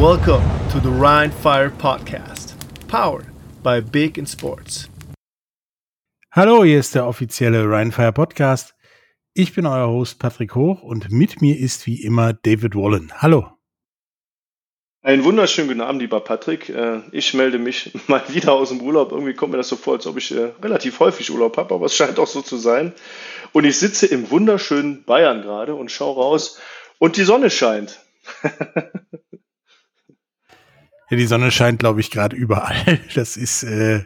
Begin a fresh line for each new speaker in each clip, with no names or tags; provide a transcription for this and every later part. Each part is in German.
Welcome to the Rhine Fire Podcast, powered by Big in Sports.
Hallo, hier ist der offizielle Rhine Fire Podcast. Ich bin euer Host Patrick Hoch und mit mir ist wie immer David Wallen. Hallo.
Einen wunderschönen guten Abend, lieber Patrick. Äh, ich melde mich mal wieder aus dem Urlaub. Irgendwie kommt mir das so vor, als ob ich äh, relativ häufig Urlaub habe, aber es scheint auch so zu sein. Und ich sitze im wunderschönen Bayern gerade und schaue raus und die Sonne scheint.
Ja, die Sonne scheint, glaube ich, gerade überall. Das ist, äh,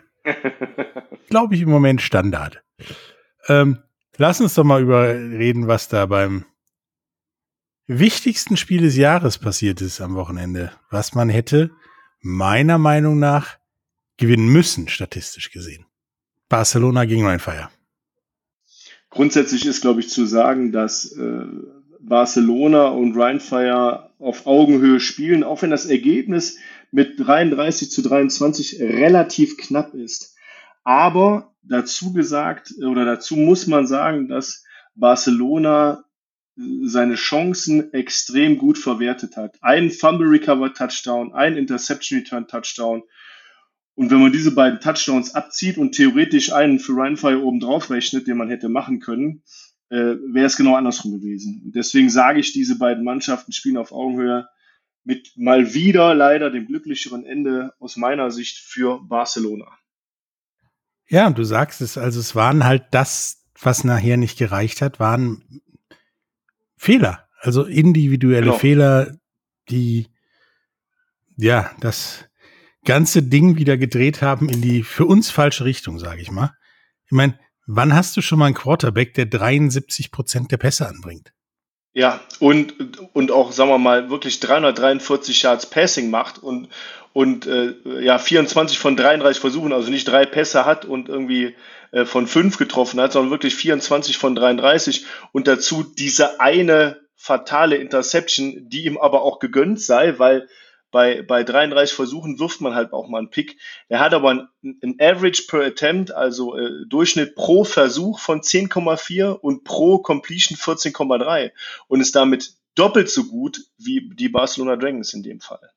glaube ich, im Moment Standard. Ähm, lass uns doch mal über reden, was da beim wichtigsten Spiel des Jahres passiert ist am Wochenende. Was man hätte, meiner Meinung nach, gewinnen müssen, statistisch gesehen. Barcelona gegen Rheinfire.
Grundsätzlich ist, glaube ich, zu sagen, dass äh, Barcelona und Rheinfire auf Augenhöhe spielen, auch wenn das Ergebnis mit 33 zu 23 relativ knapp ist. Aber dazu gesagt oder dazu muss man sagen, dass Barcelona seine Chancen extrem gut verwertet hat. Ein Fumble Recover Touchdown, ein Interception Return Touchdown. Und wenn man diese beiden Touchdowns abzieht und theoretisch einen für Rheinfire oben drauf rechnet, den man hätte machen können, äh, wäre es genau andersrum gewesen. Deswegen sage ich, diese beiden Mannschaften spielen auf Augenhöhe mit mal wieder leider dem glücklicheren Ende aus meiner Sicht für Barcelona.
Ja, und du sagst es, also es waren halt das, was nachher nicht gereicht hat, waren Fehler, also individuelle genau. Fehler, die ja das ganze Ding wieder gedreht haben in die für uns falsche Richtung, sage ich mal. Ich meine, wann hast du schon mal einen Quarterback, der 73 Prozent der Pässe anbringt?
Ja, und, und auch, sagen wir mal, wirklich 343 Yards Passing macht und, und äh, ja, 24 von 33 Versuchen, also nicht drei Pässe hat und irgendwie äh, von fünf getroffen hat, sondern wirklich 24 von 33 und dazu diese eine fatale Interception, die ihm aber auch gegönnt sei, weil bei, bei 33 Versuchen wirft man halt auch mal einen Pick. Er hat aber ein, ein Average per Attempt, also äh, Durchschnitt pro Versuch von 10,4 und pro Completion 14,3 und ist damit doppelt so gut wie die Barcelona Dragons in dem Fall.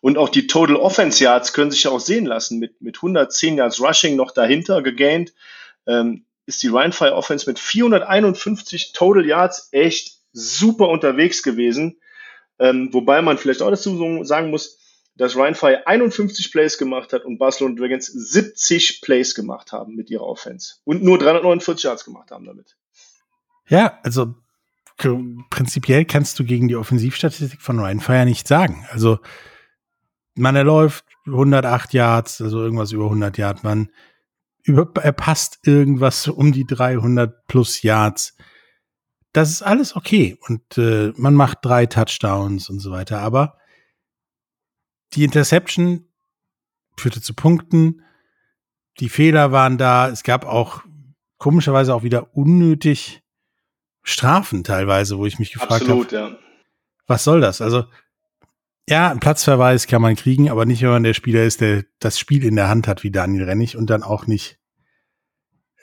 Und auch die Total Offense Yards können sich ja auch sehen lassen. Mit, mit 110 Yards Rushing noch dahinter gegaint, ähm, ist die Rheinfire Offense mit 451 Total Yards echt super unterwegs gewesen. Ähm, wobei man vielleicht auch dazu sagen muss, dass Ryan Fire 51 Plays gemacht hat und Barcelona Dragons 70 Plays gemacht haben mit ihrer Offense und nur 349 Yards gemacht haben damit.
Ja, also prinzipiell kannst du gegen die Offensivstatistik von Ryan Fire nicht sagen. Also man erläuft 108 Yards, also irgendwas über 100 Yards, man über, er irgendwas um die 300 plus Yards das ist alles okay. Und äh, man macht drei Touchdowns und so weiter. Aber die Interception führte zu Punkten. Die Fehler waren da. Es gab auch komischerweise auch wieder unnötig Strafen teilweise, wo ich mich gefragt habe, ja. was soll das? Also ja, ein Platzverweis kann man kriegen, aber nicht, wenn man der Spieler ist, der das Spiel in der Hand hat, wie Daniel Rennig und dann auch nicht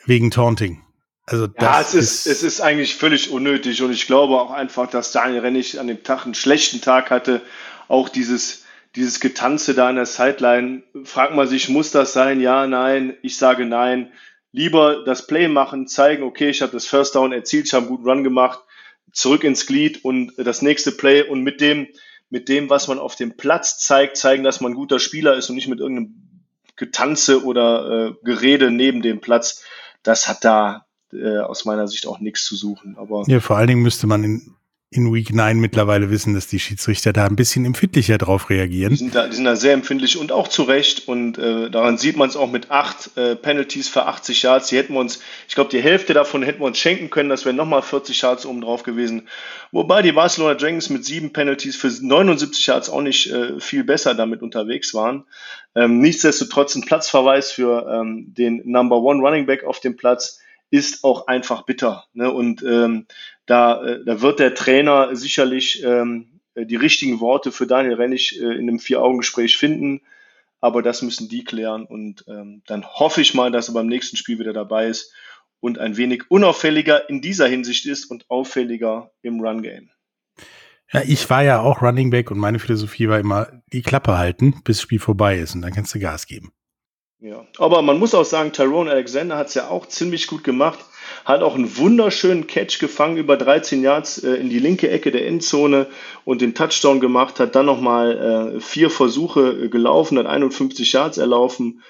wegen Taunting.
Also ja, es ist, ist, es ist eigentlich völlig unnötig und ich glaube auch einfach, dass Daniel Rennig an dem Tag einen schlechten Tag hatte. Auch dieses, dieses Getanze da an der Sideline. Fragt man sich, muss das sein? Ja, nein. Ich sage nein. Lieber das Play machen, zeigen, okay, ich habe das First Down erzielt, ich habe einen guten Run gemacht, zurück ins Glied und das nächste Play und mit dem, mit dem, was man auf dem Platz zeigt, zeigen, dass man ein guter Spieler ist und nicht mit irgendeinem Getanze oder äh, Gerede neben dem Platz. Das hat da, äh, aus meiner Sicht auch nichts zu suchen. Aber
ja, vor allen Dingen müsste man in, in Week 9 mittlerweile wissen, dass die Schiedsrichter da ein bisschen empfindlicher drauf reagieren.
Die sind da, die sind da sehr empfindlich und auch zu Recht. Und äh, daran sieht man es auch mit acht äh, Penalties für 80 Yards. Die hätten wir uns, ich glaube, die Hälfte davon hätten wir uns schenken können. Das wären nochmal 40 Yards oben drauf gewesen. Wobei die Barcelona Dragons mit sieben Penalties für 79 Yards auch nicht äh, viel besser damit unterwegs waren. Ähm, nichtsdestotrotz ein Platzverweis für ähm, den Number One Running Back auf dem Platz ist auch einfach bitter. Ne? Und ähm, da, äh, da wird der Trainer sicherlich ähm, die richtigen Worte für Daniel Rennig äh, in einem Vier-Augen-Gespräch finden. Aber das müssen die klären. Und ähm, dann hoffe ich mal, dass er beim nächsten Spiel wieder dabei ist und ein wenig unauffälliger in dieser Hinsicht ist und auffälliger im Run-Game.
Ja, ich war ja auch Running Back und meine Philosophie war immer, die Klappe halten, bis das Spiel vorbei ist und dann kannst du Gas geben.
Ja, aber man muss auch sagen, Tyrone Alexander hat es ja auch ziemlich gut gemacht. Hat auch einen wunderschönen Catch gefangen über 13 Yards äh, in die linke Ecke der Endzone und den Touchdown gemacht. Hat dann nochmal äh, vier Versuche äh, gelaufen, hat 51 Yards erlaufen.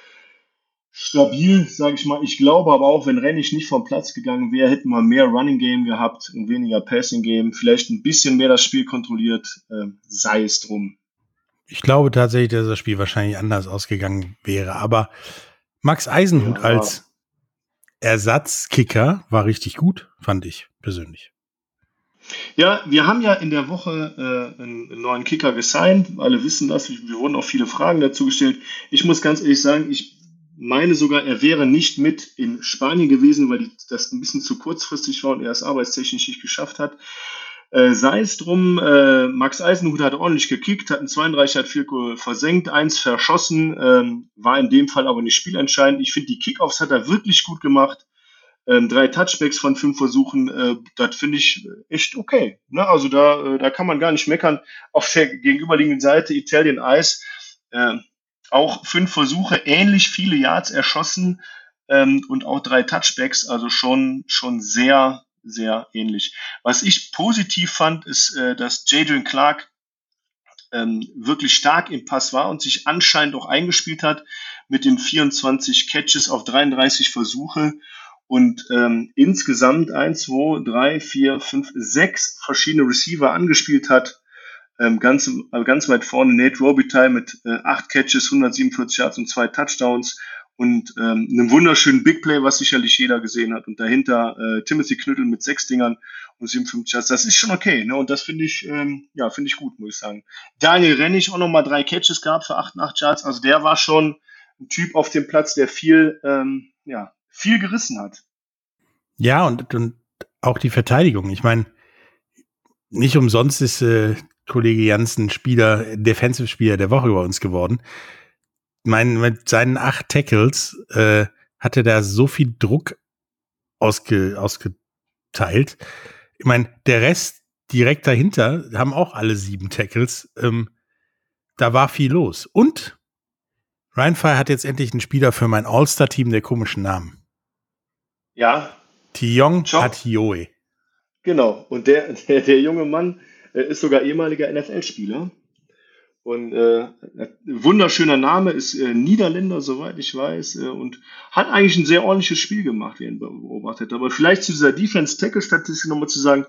Stabil, sage ich mal. Ich glaube aber auch, wenn Rennig nicht vom Platz gegangen wäre, hätten wir mehr Running Game gehabt und weniger Passing Game. Vielleicht ein bisschen mehr das Spiel kontrolliert, äh, sei es drum.
Ich glaube tatsächlich, dass das Spiel wahrscheinlich anders ausgegangen wäre. Aber Max Eisenhut ja. als Ersatzkicker war richtig gut, fand ich persönlich.
Ja, wir haben ja in der Woche äh, einen neuen Kicker gesigned. Alle wissen das. Wir wurden auch viele Fragen dazu gestellt. Ich muss ganz ehrlich sagen, ich meine sogar, er wäre nicht mit in Spanien gewesen, weil die, das ein bisschen zu kurzfristig war und er es arbeitstechnisch nicht geschafft hat. Äh, sei es drum, äh, Max Eisenhut hat ordentlich gekickt, hat ein 32 hat vier versenkt, eins verschossen, ähm, war in dem Fall aber nicht spielentscheidend. Ich finde, die Kickoffs hat er wirklich gut gemacht. Ähm, drei Touchbacks von fünf Versuchen, äh, das finde ich echt okay. Ne? Also da, äh, da kann man gar nicht meckern. Auf der gegenüberliegenden Seite Italian Ice, äh, auch fünf Versuche, ähnlich viele Yards erschossen ähm, und auch drei Touchbacks, also schon, schon sehr, sehr ähnlich. Was ich positiv fand, ist, äh, dass Jadrian Clark ähm, wirklich stark im Pass war und sich anscheinend auch eingespielt hat mit den 24 Catches auf 33 Versuche und ähm, insgesamt 1, 2, 3, 4, 5, 6 verschiedene Receiver angespielt hat. Ähm, ganz, ganz weit vorne Nate Robitaille mit äh, 8 Catches, 147 Yards und 2 Touchdowns und ähm, einem wunderschönen Big Play, was sicherlich jeder gesehen hat. Und dahinter äh, Timothy Knüttel mit sechs Dingern und 57 Yards. Das ist schon okay, ne? Und das finde ich, ähm, ja, finde ich gut, muss ich sagen. Daniel Rennig auch nochmal drei Catches gehabt für 88 Yards. Also der war schon ein Typ auf dem Platz, der viel, ähm, ja, viel gerissen hat.
Ja, und, und auch die Verteidigung. Ich meine, nicht umsonst ist äh, Kollege Janssen Spieler, Defensive-Spieler der Woche über uns geworden mein, mit seinen acht Tackles äh, hatte da so viel Druck ausge, ausgeteilt. Ich meine, der Rest direkt dahinter haben auch alle sieben Tackles. Ähm, da war viel los. Und Ryan Fire hat jetzt endlich einen Spieler für mein All-Star-Team der komischen Namen.
Ja.
Tiong Hatioe.
Genau. Und der, der, der junge Mann äh, ist sogar ehemaliger NFL-Spieler. Und äh, wunderschöner Name, ist äh, Niederländer, soweit ich weiß, äh, und hat eigentlich ein sehr ordentliches Spiel gemacht, wie ihn beobachtet. Aber vielleicht zu dieser Defense-Tackle-Statistik nochmal zu sagen,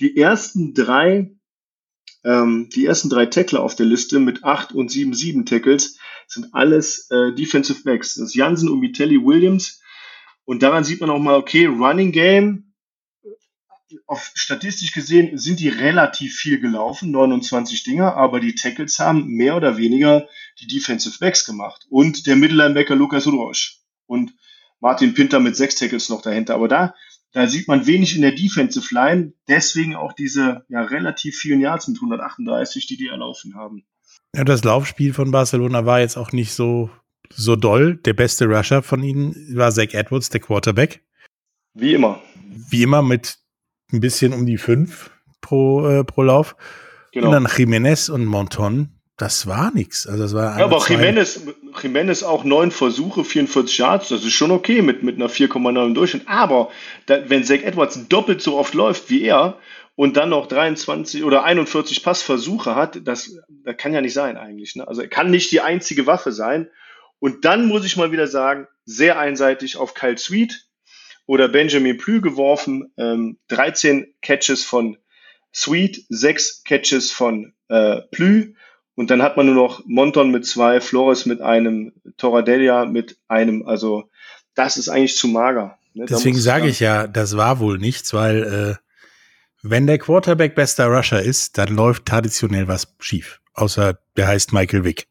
die ersten drei, ähm, die ersten drei Tackler auf der Liste mit acht und sieben, sieben Tackles sind alles äh, Defensive Backs. Das ist Jansen und Mitelli Williams. Und daran sieht man auch mal, okay, Running Game auf statistisch gesehen sind die relativ viel gelaufen, 29 Dinger, aber die Tackles haben mehr oder weniger die Defensive Backs gemacht. Und der Mittellinebacker Lukas Udrosch und Martin Pinter mit sechs Tackles noch dahinter. Aber da, da sieht man wenig in der Defensive Line, deswegen auch diese ja, relativ vielen Yards mit 138, die die erlaufen haben.
Ja, das Laufspiel von Barcelona war jetzt auch nicht so, so doll. Der beste Rusher von ihnen war Zach Edwards, der Quarterback.
Wie immer.
Wie immer mit ein bisschen um die fünf pro, äh, pro Lauf. Genau. Und dann Jiménez und Monton, das war nichts. Also das war
ja, aber Jiménez, Jiménez auch neun Versuche, 44 Yards, das ist schon okay mit, mit einer 4,9 Durchschnitt. Aber da, wenn Zach Edwards doppelt so oft läuft wie er und dann noch 23 oder 41 Passversuche hat, das, das kann ja nicht sein eigentlich. Ne? Also er kann nicht die einzige Waffe sein. Und dann muss ich mal wieder sagen, sehr einseitig auf Kyle Sweet, oder Benjamin Plü geworfen, ähm, 13 Catches von Sweet, 6 Catches von äh, Plü und dann hat man nur noch Monton mit zwei, Flores mit einem, Toradelia mit einem, also das ist eigentlich zu mager.
Ne? Deswegen sage ich ja, das war wohl nichts, weil äh, wenn der Quarterback bester Rusher ist, dann läuft traditionell was schief. Außer der heißt Michael Wick.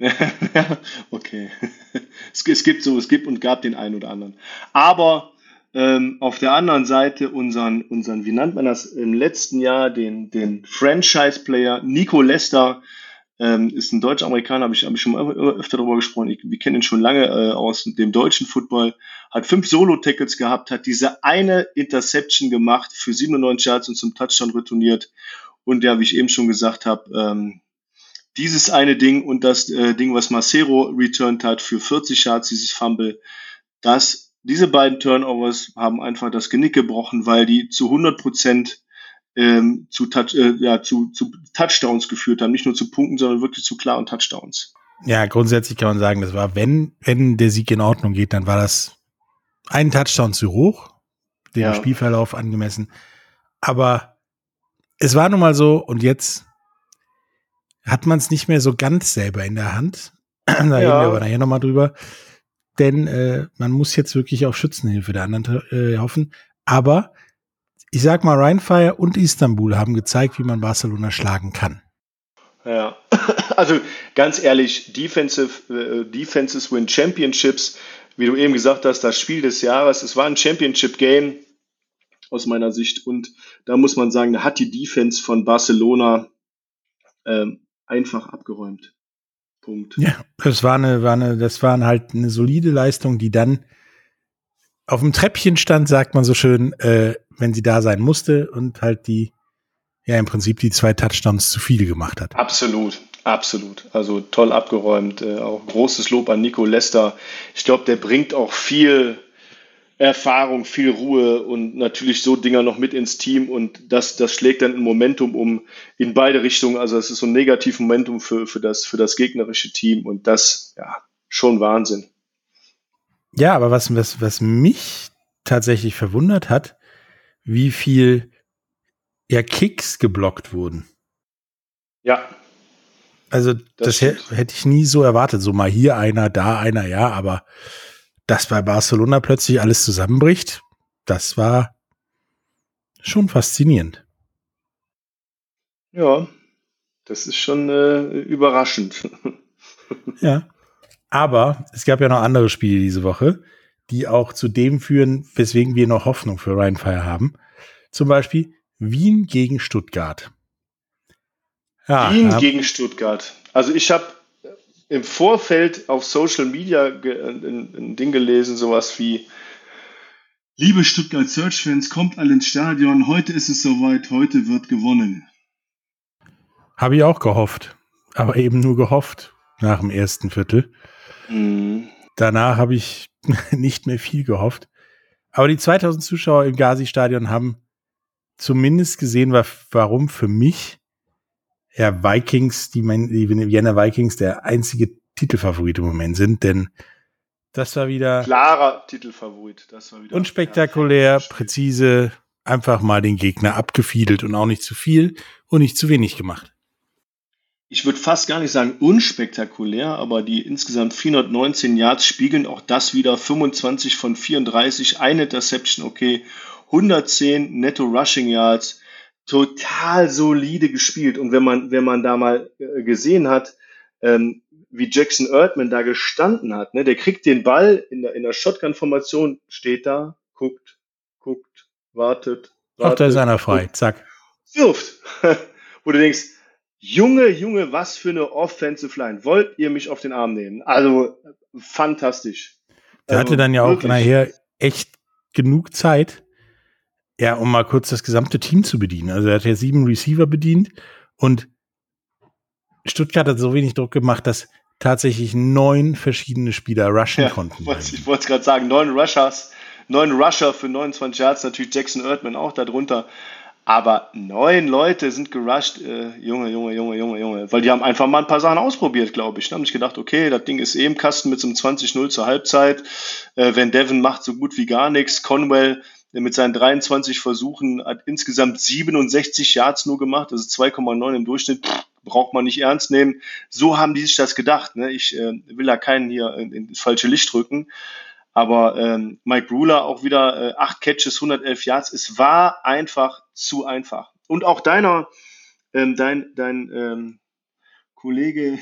okay. Es, es, gibt so, es gibt und gab den einen oder anderen. Aber ähm, auf der anderen Seite unseren, unseren, wie nannt man das, im letzten Jahr den, den Franchise-Player Nico Lester, ähm, ist ein Deutsch-Amerikaner, habe ich, hab ich schon mal öfter darüber gesprochen. Ich, wir kennen ihn schon lange äh, aus dem deutschen Football. Hat fünf Solo-Tackles gehabt, hat diese eine Interception gemacht für 97 Yards und zum Touchdown retourniert. Und ja, wie ich eben schon gesagt habe, ähm, dieses eine Ding und das äh, Ding, was Macero returned hat für 40 Yards, dieses Fumble, das, diese beiden Turnovers haben einfach das Genick gebrochen, weil die zu 100 Prozent ähm, zu, äh, ja, zu, zu Touchdowns geführt haben. Nicht nur zu Punkten, sondern wirklich zu klaren Touchdowns.
Ja, grundsätzlich kann man sagen, das war, wenn, wenn der Sieg in Ordnung geht, dann war das ein Touchdown zu hoch, dem ja. Spielverlauf angemessen. Aber es war nun mal so, und jetzt hat man es nicht mehr so ganz selber in der Hand. da ja. reden wir aber nachher nochmal drüber. Denn äh, man muss jetzt wirklich auf Schützenhilfe der anderen äh, hoffen. Aber ich sag mal, Rheinfire und Istanbul haben gezeigt, wie man Barcelona schlagen kann.
Ja, also ganz ehrlich, Defensive, äh, Defenses win Championships, wie du eben gesagt hast, das Spiel des Jahres, es war ein Championship-Game aus meiner Sicht und da muss man sagen, da hat die Defense von Barcelona ähm, einfach abgeräumt. Punkt.
Ja, das war eine, war eine, das war halt eine solide Leistung, die dann auf dem Treppchen stand, sagt man so schön, äh, wenn sie da sein musste und halt die, ja, im Prinzip die zwei Touchdowns zu viel gemacht hat.
Absolut, absolut. Also toll abgeräumt. Äh, auch großes Lob an Nico Lester. Ich glaube, der bringt auch viel Erfahrung, viel Ruhe und natürlich so Dinger noch mit ins Team und das, das schlägt dann ein Momentum um in beide Richtungen. Also es ist so ein negatives Momentum für, für, das, für das gegnerische Team und das, ja, schon Wahnsinn.
Ja, aber was, was, was mich tatsächlich verwundert hat, wie viel ja, Kicks geblockt wurden.
Ja.
Also, das, das hätte ich nie so erwartet. So mal hier einer, da einer, ja, aber dass bei Barcelona plötzlich alles zusammenbricht, das war schon faszinierend.
Ja, das ist schon äh, überraschend.
ja. Aber es gab ja noch andere Spiele diese Woche, die auch zu dem führen, weswegen wir noch Hoffnung für Ryan Fire haben. Zum Beispiel Wien gegen Stuttgart.
Ja, Wien gegen Stuttgart. Also ich habe im Vorfeld auf Social Media ein, ein Ding gelesen, sowas wie Liebe Stuttgart Search-Fans, kommt alle ins Stadion. Heute ist es soweit, heute wird gewonnen.
Habe ich auch gehofft. Aber eben nur gehofft nach dem ersten Viertel. Mhm. Danach habe ich nicht mehr viel gehofft. Aber die 2000 Zuschauer im Gazi-Stadion haben zumindest gesehen, warum für mich ja Vikings, die, die Vienna Vikings, der einzige Titelfavorit im Moment sind, denn das war wieder
klarer Titelfavorit. Das war
wieder unspektakulär, präzise, einfach mal den Gegner abgefiedelt und auch nicht zu viel und nicht zu wenig gemacht
ich würde fast gar nicht sagen unspektakulär, aber die insgesamt 419 Yards spiegeln auch das wieder. 25 von 34, eine Interception, okay. 110 netto Rushing Yards. Total solide gespielt. Und wenn man, wenn man da mal äh, gesehen hat, ähm, wie Jackson Erdman da gestanden hat, ne, der kriegt den Ball in der, in der Shotgun-Formation, steht da, guckt, guckt, wartet. wartet
Ach, da ist einer frei, zack.
Wirft. Wo du denkst, Junge, Junge, was für eine Offensive Line. Wollt ihr mich auf den Arm nehmen? Also fantastisch.
Der
also,
hatte dann ja auch wirklich. nachher echt genug Zeit, ja, um mal kurz das gesamte Team zu bedienen. Also er hat ja sieben Receiver bedient und Stuttgart hat so wenig Druck gemacht, dass tatsächlich neun verschiedene Spieler rushen ja, konnten.
Ich wollte es gerade sagen, neun Rushers, neun Rusher für 29 Yards, natürlich Jackson Erdman auch darunter. Aber neun Leute sind gerusht, äh, Junge, Junge, Junge, Junge, Junge. Weil die haben einfach mal ein paar Sachen ausprobiert, glaube ich. Die haben sich gedacht, okay, das Ding ist eh im Kasten mit so einem 20-0 zur Halbzeit. Äh, wenn Devin macht so gut wie gar nichts. Conwell mit seinen 23 Versuchen hat insgesamt 67 Yards nur gemacht, also 2,9 im Durchschnitt. Pff, braucht man nicht ernst nehmen. So haben die sich das gedacht. Ne? Ich äh, will da keinen hier in, ins falsche Licht drücken. Aber ähm, Mike Ruler auch wieder äh, acht Catches, 111 Yards. Es war einfach zu einfach. Und auch deiner, ähm, dein, dein ähm, Kollege.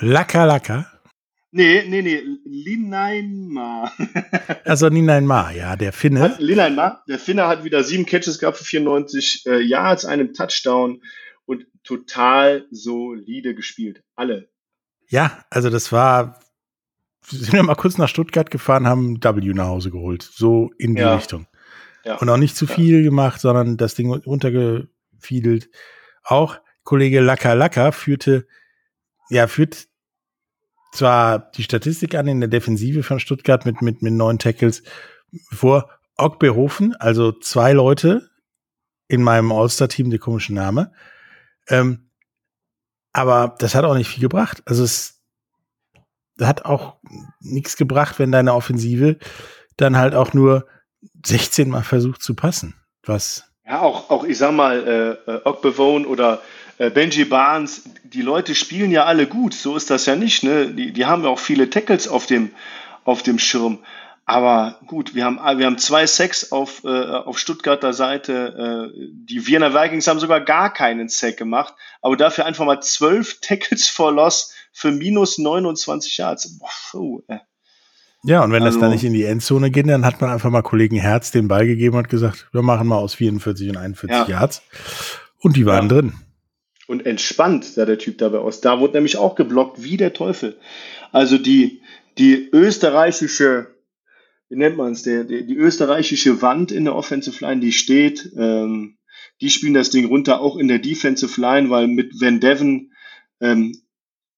Laka Laka.
Nee, nee, nee, Linainma.
also Linainma, ja, der Finne.
Linainma, der Finne hat wieder sieben Catches gehabt für 94 äh, Yards, einem Touchdown und total solide gespielt. Alle.
Ja, also das war sind wir mal kurz nach Stuttgart gefahren, haben W nach Hause geholt. So in die ja. Richtung. Ja. Und auch nicht zu viel ja. gemacht, sondern das Ding runtergefiedelt. Auch Kollege Laka Laka führte ja, führt zwar die Statistik an in der Defensive von Stuttgart mit, mit, mit neun Tackles vor Ogbehofen, also zwei Leute in meinem All-Star-Team, der komische Name. Ähm, aber das hat auch nicht viel gebracht. Also es hat auch nichts gebracht, wenn deine Offensive dann halt auch nur 16 Mal versucht zu passen. Was?
Ja, auch, auch ich sag mal, äh, Ogbevone oder äh, Benji Barnes, die Leute spielen ja alle gut, so ist das ja nicht. Ne? Die, die haben ja auch viele Tackles auf dem, auf dem Schirm. Aber gut, wir haben, wir haben zwei Sacks auf, äh, auf Stuttgarter Seite. Äh, die Wiener Vikings haben sogar gar keinen Sack gemacht, aber dafür einfach mal zwölf Tackles for Loss für minus 29 Yards. Boah, oh, äh.
Ja, und wenn also, das dann nicht in die Endzone geht, dann hat man einfach mal Kollegen Herz den Ball gegeben und gesagt, wir machen mal aus 44 und 41 ja. Yards. Und die waren ja. drin.
Und entspannt sah der Typ dabei aus. Da wurde nämlich auch geblockt wie der Teufel. Also die, die österreichische, wie nennt man es, die, die österreichische Wand in der Offensive Line, die steht. Ähm, die spielen das Ding runter, auch in der Defensive Line, weil mit Van Devon ähm,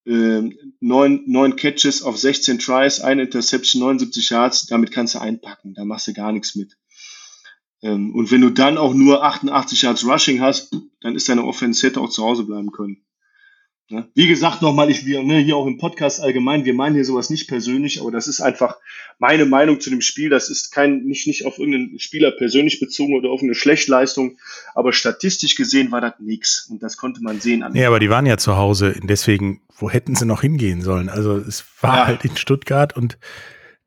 äh, neun, neun Catches auf 16 Tries, ein Interception, 79 Yards, damit kannst du einpacken, da machst du gar nichts mit. Ähm, und wenn du dann auch nur 88 Yards Rushing hast, dann ist deine Offense hätte auch zu Hause bleiben können. Ja. Wie gesagt, nochmal, ich, wir, ne, hier auch im Podcast allgemein, wir meinen hier sowas nicht persönlich, aber das ist einfach meine Meinung zu dem Spiel. Das ist kein, nicht, nicht auf irgendeinen Spieler persönlich bezogen oder auf eine Schlechtleistung, aber statistisch gesehen war das nichts und das konnte man sehen.
Ja, aber die waren ja zu Hause, deswegen, wo hätten sie noch hingehen sollen? Also es war ja. halt in Stuttgart und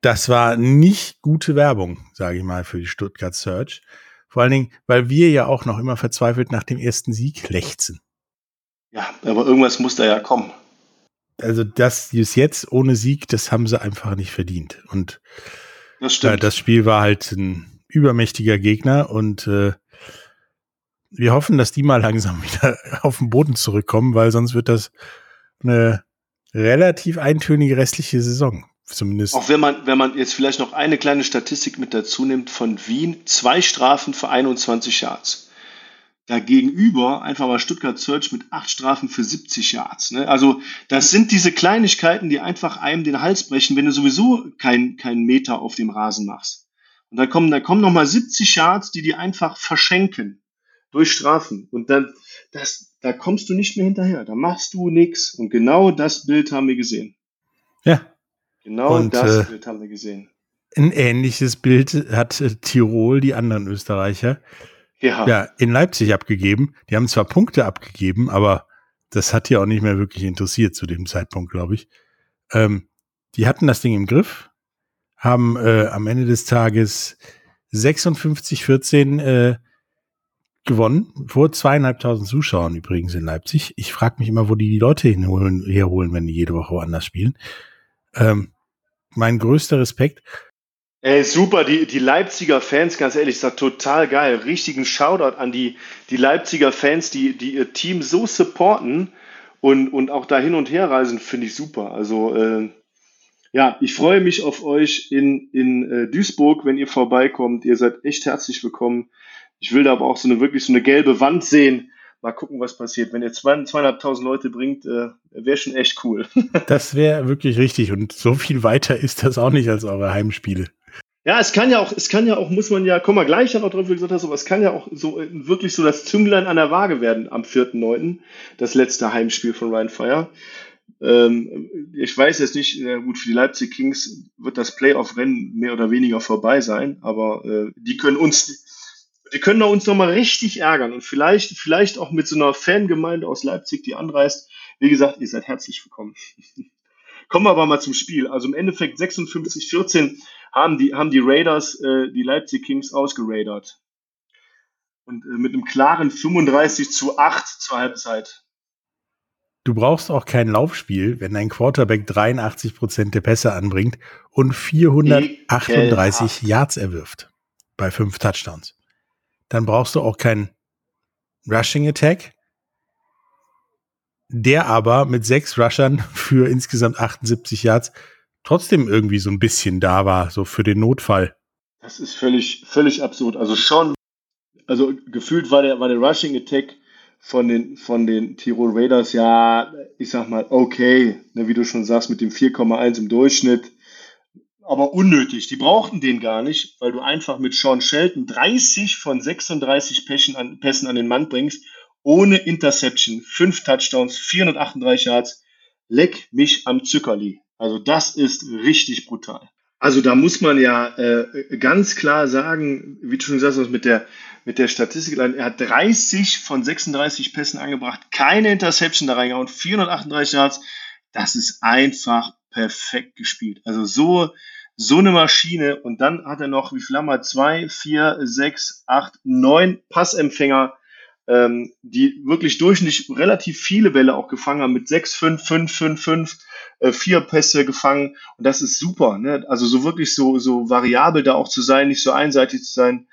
das war nicht gute Werbung, sage ich mal, für die Stuttgart Search. Vor allen Dingen, weil wir ja auch noch immer verzweifelt nach dem ersten Sieg lechzen.
Ja, aber irgendwas muss da ja kommen.
Also das ist jetzt ohne Sieg, das haben sie einfach nicht verdient. Und das, stimmt. Äh, das Spiel war halt ein übermächtiger Gegner und äh, wir hoffen, dass die mal langsam wieder auf den Boden zurückkommen, weil sonst wird das eine relativ eintönige restliche Saison. Zumindest.
Auch wenn man, wenn man jetzt vielleicht noch eine kleine Statistik mit dazu nimmt von Wien, zwei Strafen für 21 Yards. Dagegenüber einfach mal Stuttgart Search mit acht Strafen für 70 Yards. Ne? Also das sind diese Kleinigkeiten, die einfach einem den Hals brechen, wenn du sowieso keinen kein Meter auf dem Rasen machst. Und dann kommen, da kommen nochmal 70 Yards, die die einfach verschenken durch Strafen. Und dann, das, da kommst du nicht mehr hinterher. Da machst du nichts. Und genau das Bild haben wir gesehen.
Ja.
Genau Und, das äh, Bild haben wir gesehen.
Ein ähnliches Bild hat äh, Tirol, die anderen Österreicher ja. ja, in Leipzig abgegeben. Die haben zwar Punkte abgegeben, aber das hat ja auch nicht mehr wirklich interessiert zu dem Zeitpunkt, glaube ich. Ähm, die hatten das Ding im Griff, haben äh, am Ende des Tages 56-14 äh, gewonnen, vor zweieinhalbtausend Zuschauern übrigens in Leipzig. Ich frage mich immer, wo die die Leute hinholen, herholen, wenn die jede Woche woanders spielen. Ähm, mein größter Respekt.
Ey, super, die, die Leipziger Fans, ganz ehrlich, ist das total geil. Richtigen Shoutout an die, die Leipziger Fans, die, die ihr Team so supporten und, und auch da hin und her reisen, finde ich super. Also, äh, ja, ich freue mich auf euch in, in äh, Duisburg, wenn ihr vorbeikommt. Ihr seid echt herzlich willkommen. Ich will da aber auch so eine wirklich so eine gelbe Wand sehen. Mal gucken, was passiert. Wenn ihr zweieinhalbtausend Leute bringt, äh, wäre schon echt cool.
das wäre wirklich richtig. Und so viel weiter ist das auch nicht als eure Heimspiele.
Ja, es kann ja auch, es kann ja auch, muss man ja, kommen wir gleich noch drauf, wie gesagt hast, aber es kann ja auch so äh, wirklich so das Zünglein an der Waage werden am 4.9., das letzte Heimspiel von Ryan Fire. Ähm, ich weiß jetzt nicht, äh, gut, für die Leipzig Kings wird das Playoff-Rennen mehr oder weniger vorbei sein, aber äh, die können uns, die können uns nochmal richtig ärgern und vielleicht, vielleicht auch mit so einer Fangemeinde aus Leipzig, die anreist. Wie gesagt, ihr seid herzlich willkommen. Kommen wir aber mal zum Spiel. Also im Endeffekt 56-14 haben die, haben die Raiders äh, die Leipzig Kings ausgeraidert. Und äh, mit einem klaren 35 zu 8 zur Halbzeit.
Du brauchst auch kein Laufspiel, wenn dein Quarterback 83 Prozent der Pässe anbringt und 438 Yards erwirft bei fünf Touchdowns. Dann brauchst du auch keinen Rushing Attack, der aber mit sechs Rushern für insgesamt 78 Yards trotzdem irgendwie so ein bisschen da war, so für den Notfall.
Das ist völlig, völlig absurd. Also schon, also gefühlt war der, war der Rushing Attack von den, von den Tirol Raiders, ja, ich sag mal, okay, ne, wie du schon sagst, mit dem 4,1 im Durchschnitt, aber unnötig. Die brauchten den gar nicht, weil du einfach mit Sean Shelton 30 von 36 Pässen an, Pässen an den Mann bringst, ohne Interception, 5 Touchdowns, 438 Yards, leck mich am Zuckerli. Also das ist richtig brutal. Also da muss man ja äh, ganz klar sagen, wie du schon gesagt hast, mit der, mit der Statistik, er hat 30 von 36 Pässen angebracht, keine Interception da reingehauen, 438 Yards. Das ist einfach perfekt gespielt. Also so, so eine Maschine. Und dann hat er noch, wie viel haben wir? Zwei, vier, sechs, acht, neun Passempfänger ähm, die wirklich durchschnittlich relativ viele Bälle auch gefangen haben mit 6, 5, 5, 5, 5, äh, vier Pässe gefangen. Und das ist super. Ne? Also so wirklich so, so variabel da auch zu sein, nicht so einseitig zu sein.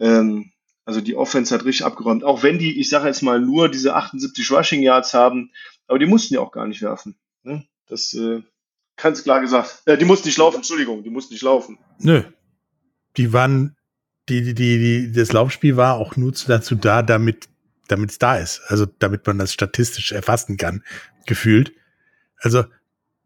Ähm, also die Offense hat richtig abgeräumt. Auch wenn die, ich sage jetzt mal, nur diese 78 Rushing Yards haben, aber die mussten ja auch gar nicht werfen. Ne? Das äh, ganz klar gesagt. Äh, die mussten nicht laufen, Entschuldigung, die mussten nicht laufen.
Nö. Die waren, die, die, die, die, das Laufspiel war auch nur dazu da, damit damit es da ist. Also damit man das statistisch erfassen kann, gefühlt. Also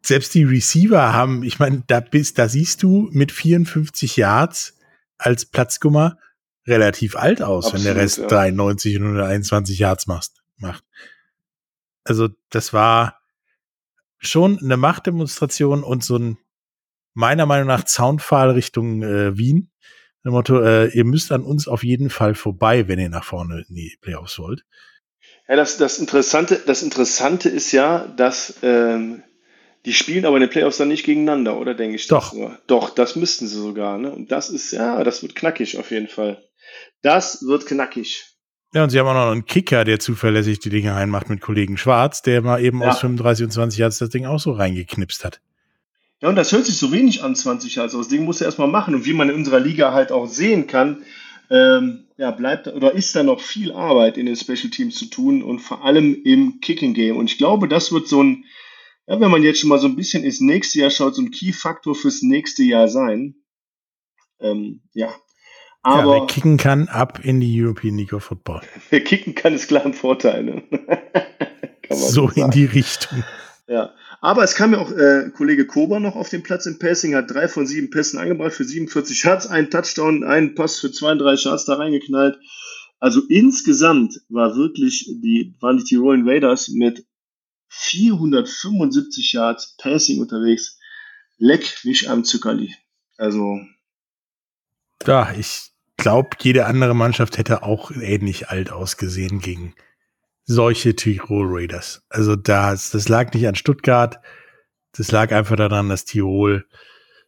selbst die Receiver haben, ich meine, da bist, da siehst du mit 54 Yards als Platzgummer relativ alt aus, Absolut, wenn der Rest ja. 93 und 121 Yards machst, macht. Also das war schon eine Machtdemonstration und so ein meiner Meinung nach Zaunpfahl Richtung äh, Wien, dem Motto, äh, ihr müsst an uns auf jeden Fall vorbei, wenn ihr nach vorne in die Playoffs wollt.
Ja, das, das, Interessante, das Interessante ist ja, dass ähm, die spielen aber in den Playoffs dann nicht gegeneinander, oder denke ich?
Doch.
Das Doch, das müssten sie sogar. Ne? Und das ist, ja, das wird knackig auf jeden Fall. Das wird knackig.
Ja, und sie haben auch noch einen Kicker, der zuverlässig die Dinge reinmacht mit Kollegen Schwarz, der mal eben ja. aus 35 und 20 Yards das Ding auch so reingeknipst hat.
Ja, und das hört sich so wenig an, 20 Jahre. Also das Ding muss er erstmal machen. Und wie man in unserer Liga halt auch sehen kann, ähm, ja, bleibt oder ist da noch viel Arbeit in den Special Teams zu tun und vor allem im Kicking Game. Und ich glaube, das wird so ein, ja, wenn man jetzt schon mal so ein bisschen ins nächste Jahr schaut, so ein Key-Faktor fürs nächste Jahr sein. Ähm, ja.
Aber ja, wer kicken kann, ab in die European League of Football.
Wer kicken kann, ist klar ein Vorteil. Ne?
so in die Richtung.
Ja, aber es kam ja auch äh, Kollege Kober noch auf den Platz im Passing, hat drei von sieben Pässen angebracht für 47 Yards, einen Touchdown, einen Pass für 32 Yards da reingeknallt. Also insgesamt war wirklich die, waren die Tirolen Raiders mit 475 Yards Passing unterwegs. Leck mich am Zuckerli. Also.
Ja, ich glaube, jede andere Mannschaft hätte auch ähnlich alt ausgesehen gegen solche Tirol Raiders. Also das, das lag nicht an Stuttgart, das lag einfach daran, dass Tirol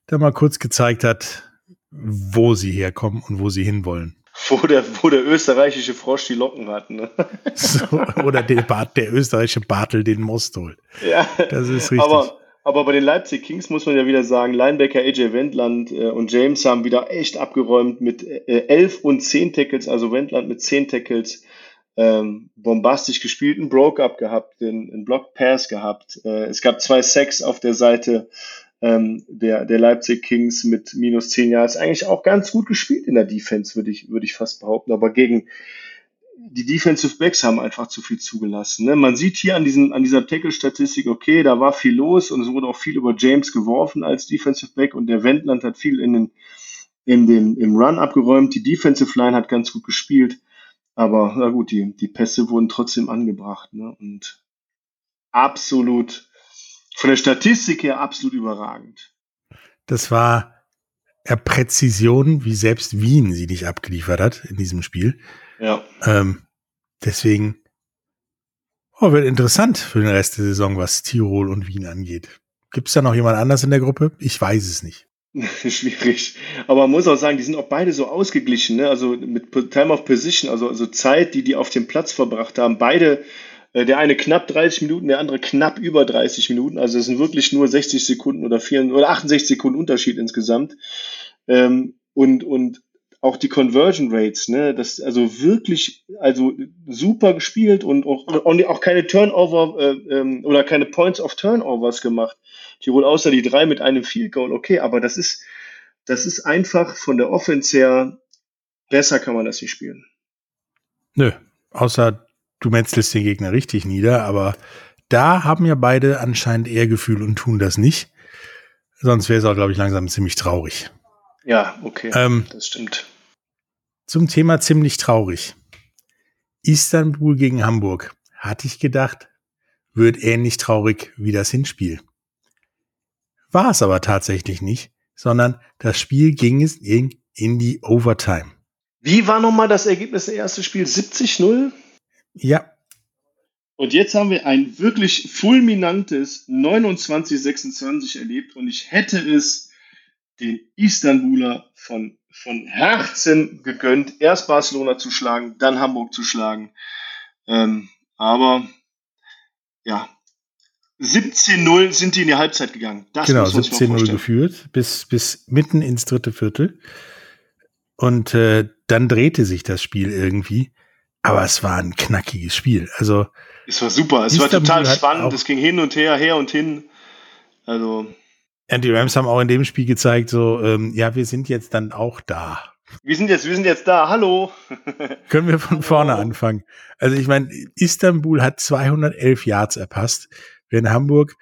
da mal kurz gezeigt hat, wo sie herkommen und wo sie hinwollen.
Wo der, wo der österreichische Frosch die Locken hat, ne?
So, oder der, Bart, der österreichische Bartel den Most holt.
Ja, das ist richtig. Aber, aber bei den Leipzig Kings muss man ja wieder sagen, Linebacker AJ Wendland äh, und James haben wieder echt abgeräumt mit äh, 11 und 10 Tackles, also Wendland mit 10 Tackles ähm, bombastisch gespielt, einen Broke-Up gehabt, einen, einen Block-Pass gehabt. Äh, es gab zwei Sacks auf der Seite ähm, der, der Leipzig Kings mit minus 10 Jahren. Ist eigentlich auch ganz gut gespielt in der Defense, würde ich, würde ich fast behaupten. Aber gegen die Defensive Backs haben einfach zu viel zugelassen. Ne? Man sieht hier an, diesen, an dieser Tackle-Statistik, okay, da war viel los und es wurde auch viel über James geworfen als Defensive Back und der Wendland hat viel in den, in den, im Run abgeräumt. Die Defensive Line hat ganz gut gespielt. Aber na gut, die, die Pässe wurden trotzdem angebracht. Ne? Und absolut, von der Statistik her absolut überragend.
Das war Präzision, wie selbst Wien sie nicht abgeliefert hat in diesem Spiel.
Ja.
Ähm, deswegen oh, wird interessant für den Rest der Saison, was Tirol und Wien angeht. Gibt es da noch jemand anders in der Gruppe? Ich weiß es nicht.
Schwierig. Aber man muss auch sagen, die sind auch beide so ausgeglichen, ne? Also mit Time of Position, also, also Zeit, die die auf dem Platz verbracht haben. Beide, äh, der eine knapp 30 Minuten, der andere knapp über 30 Minuten. Also es sind wirklich nur 60 Sekunden oder, 4, oder 68 Sekunden Unterschied insgesamt. Ähm, und, und auch die Conversion Rates, ne, das also wirklich, also super gespielt und auch, und auch keine Turnover äh, ähm, oder keine Points of Turnovers gemacht. Tirol außer die drei mit einem Field Goal, okay, aber das ist, das ist einfach von der Offense her, besser kann man das nicht spielen.
Nö, außer du metzelst den Gegner richtig nieder, aber da haben ja beide anscheinend eher Gefühl und tun das nicht. Sonst wäre es auch, glaube ich, langsam ziemlich traurig.
Ja, okay,
Ähm,
das stimmt.
Zum Thema ziemlich traurig. Istanbul gegen Hamburg. Hatte ich gedacht, wird ähnlich traurig wie das Hinspiel. War es aber tatsächlich nicht, sondern das Spiel ging es in, in die Overtime.
Wie war nochmal das Ergebnis des ersten Spiels? 70-0?
Ja,
Und jetzt haben wir ein wirklich fulminantes 29-26 erlebt und ich hätte es den Istanbuler von, von Herzen gegönnt, erst Barcelona zu schlagen, dann Hamburg zu schlagen. Ähm, aber ja, 17-0 sind die in die Halbzeit gegangen. Das
genau,
muss man sich mal
17-0
vorstellen.
geführt, bis, bis mitten ins dritte Viertel. Und äh, dann drehte sich das Spiel irgendwie. Aber es war ein knackiges Spiel. Also,
Es war super, es war
Istanbul
total
hat
spannend, es ging hin und her, her und hin. Also,
und die Rams haben auch in dem Spiel gezeigt, so, ähm, ja, wir sind jetzt dann auch da.
wir sind jetzt, wir sind jetzt da, hallo.
Können wir von vorne anfangen. Also ich meine, Istanbul hat 211 Yards erpasst, während Hamburg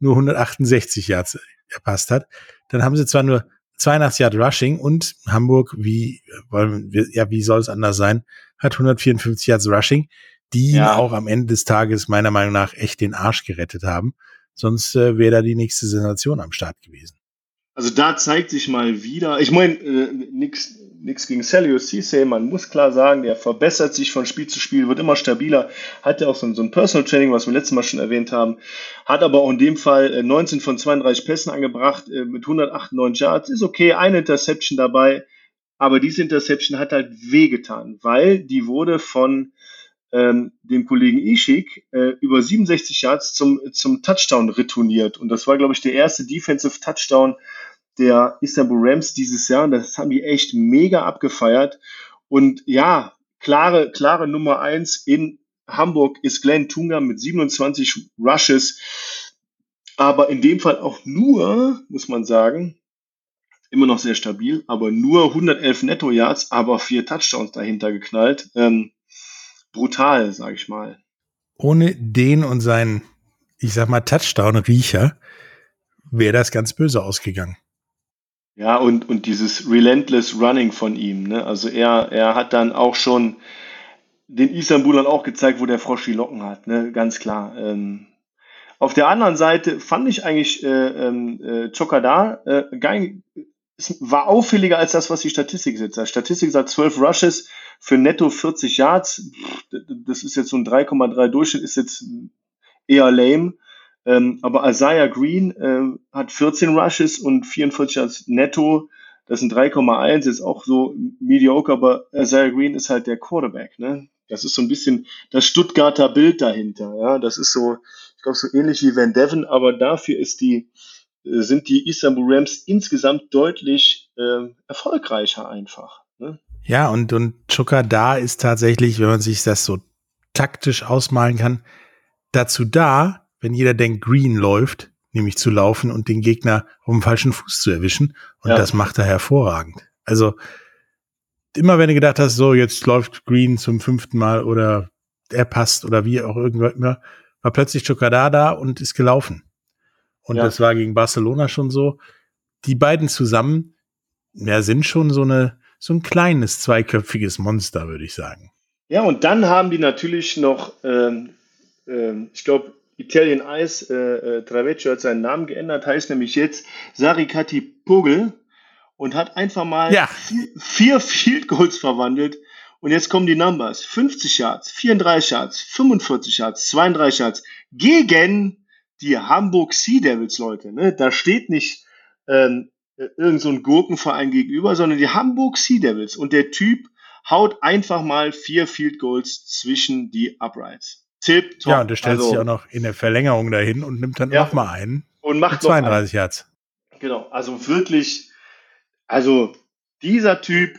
nur 168 Yards erpasst hat. Dann haben sie zwar nur 82 Yard Rushing und Hamburg, wie, wollen wir- ja, wie soll es anders sein, hat 154 Yards Rushing, die
Ja.
auch am Ende des Tages meiner Meinung nach echt den Arsch gerettet haben. Sonst äh, wäre da die nächste Sensation am Start gewesen.
Also da zeigt sich mal wieder, ich meine, äh, nix, nix gegen Celio Cisse, man muss klar sagen, der verbessert sich von Spiel zu Spiel, wird immer stabiler, hat ja auch so, ein- so ein Personal Training, was wir letztes Mal schon erwähnt haben, hat aber auch in dem Fall äh, 19 von 32 Pässen angebracht, äh, mit 198 Yards, ist okay, eine Interception dabei, aber diese Interception hat halt wehgetan, weil die wurde von ähm, dem Kollegen Ishik äh, über 67 Yards zum, zum Touchdown retourniert. Und das war, glaube ich, der erste Defensive Touchdown der Istanbul Rams dieses Jahr. Und das haben die echt mega abgefeiert. Und ja, klare, klare Nummer eins in Hamburg ist Glenn Tunga mit 27 Rushes. Aber in dem Fall auch nur, muss man sagen, immer noch sehr stabil, aber nur 111 Netto-Yards, aber vier Touchdowns dahinter geknallt. Ähm, brutal, sage ich mal.
Ohne den und seinen, ich sag mal, Touchdown-Riecher wäre das ganz böse ausgegangen.
Ja, und, und dieses relentless Running von ihm, ne? Also er, er hat dann auch schon den Istanbulern auch gezeigt, wo der Frosch die Locken hat, ne? Ganz klar. Ähm, auf der anderen Seite fand ich eigentlich äh, ähm, äh, Chokada äh, geil, war auffälliger als das, was die Statistik sagt. Die Statistik sagt 12 Rushes für netto 40 Yards. Das ist jetzt so ein 3,3 Durchschnitt, ist jetzt eher lame. Ähm, aber Isaiah Green ähm, hat 14 Rushes und 44 Yards netto. Das sind 3,1, ist auch so mediocre, aber Isaiah Green ist halt der Quarterback, ne? Das ist so ein bisschen das Stuttgarter Bild dahinter, ja. Das ist so, ich glaube, so ähnlich wie Van Devon, aber dafür ist die, äh, sind die Istanbul Rams insgesamt deutlich ähm, erfolgreicher einfach. Ne?
Ja, und, und da ist tatsächlich, wenn man sich das so taktisch ausmalen kann, dazu da, wenn jeder denkt, Green läuft, nämlich zu laufen und den Gegner auf dem falschen Fuß zu erwischen. Und
Ja.
das macht er hervorragend. Also immer wenn du gedacht hast, so jetzt läuft Green zum fünften Mal oder er passt oder wie auch irgendwann immer, war plötzlich Chokada da und ist gelaufen. Und
Ja.
das war gegen Barcelona schon so. Die beiden zusammen, ja, sind schon so eine, so ein kleines zweiköpfiges Monster, würde ich sagen.
Ja, und dann haben die natürlich noch, ähm, ähm, ich glaube, Italian Ice äh, äh, Travecchio hat seinen Namen geändert, heißt nämlich jetzt Sarikati Pogel und hat einfach mal
Ja.
vier, Field Goals verwandelt. Und jetzt kommen die Numbers. 50 Yards, 34 Yards, 45 Yards, 32 Yards gegen die Hamburg Sea Devils, Leute. Ne? Da steht nicht ähm, äh, irgend so ein Gurkenverein gegenüber, sondern die Hamburg Sea Devils. Und der Typ haut einfach mal vier Field Goals zwischen die Uprights. Tipp, top.
Ja, und du stellst
Also,
dich auch noch in der Verlängerung dahin und nimmt dann
Ja.
noch mal einen.
und macht noch einen.
32 Yards.
Genau, also wirklich, also dieser Typ,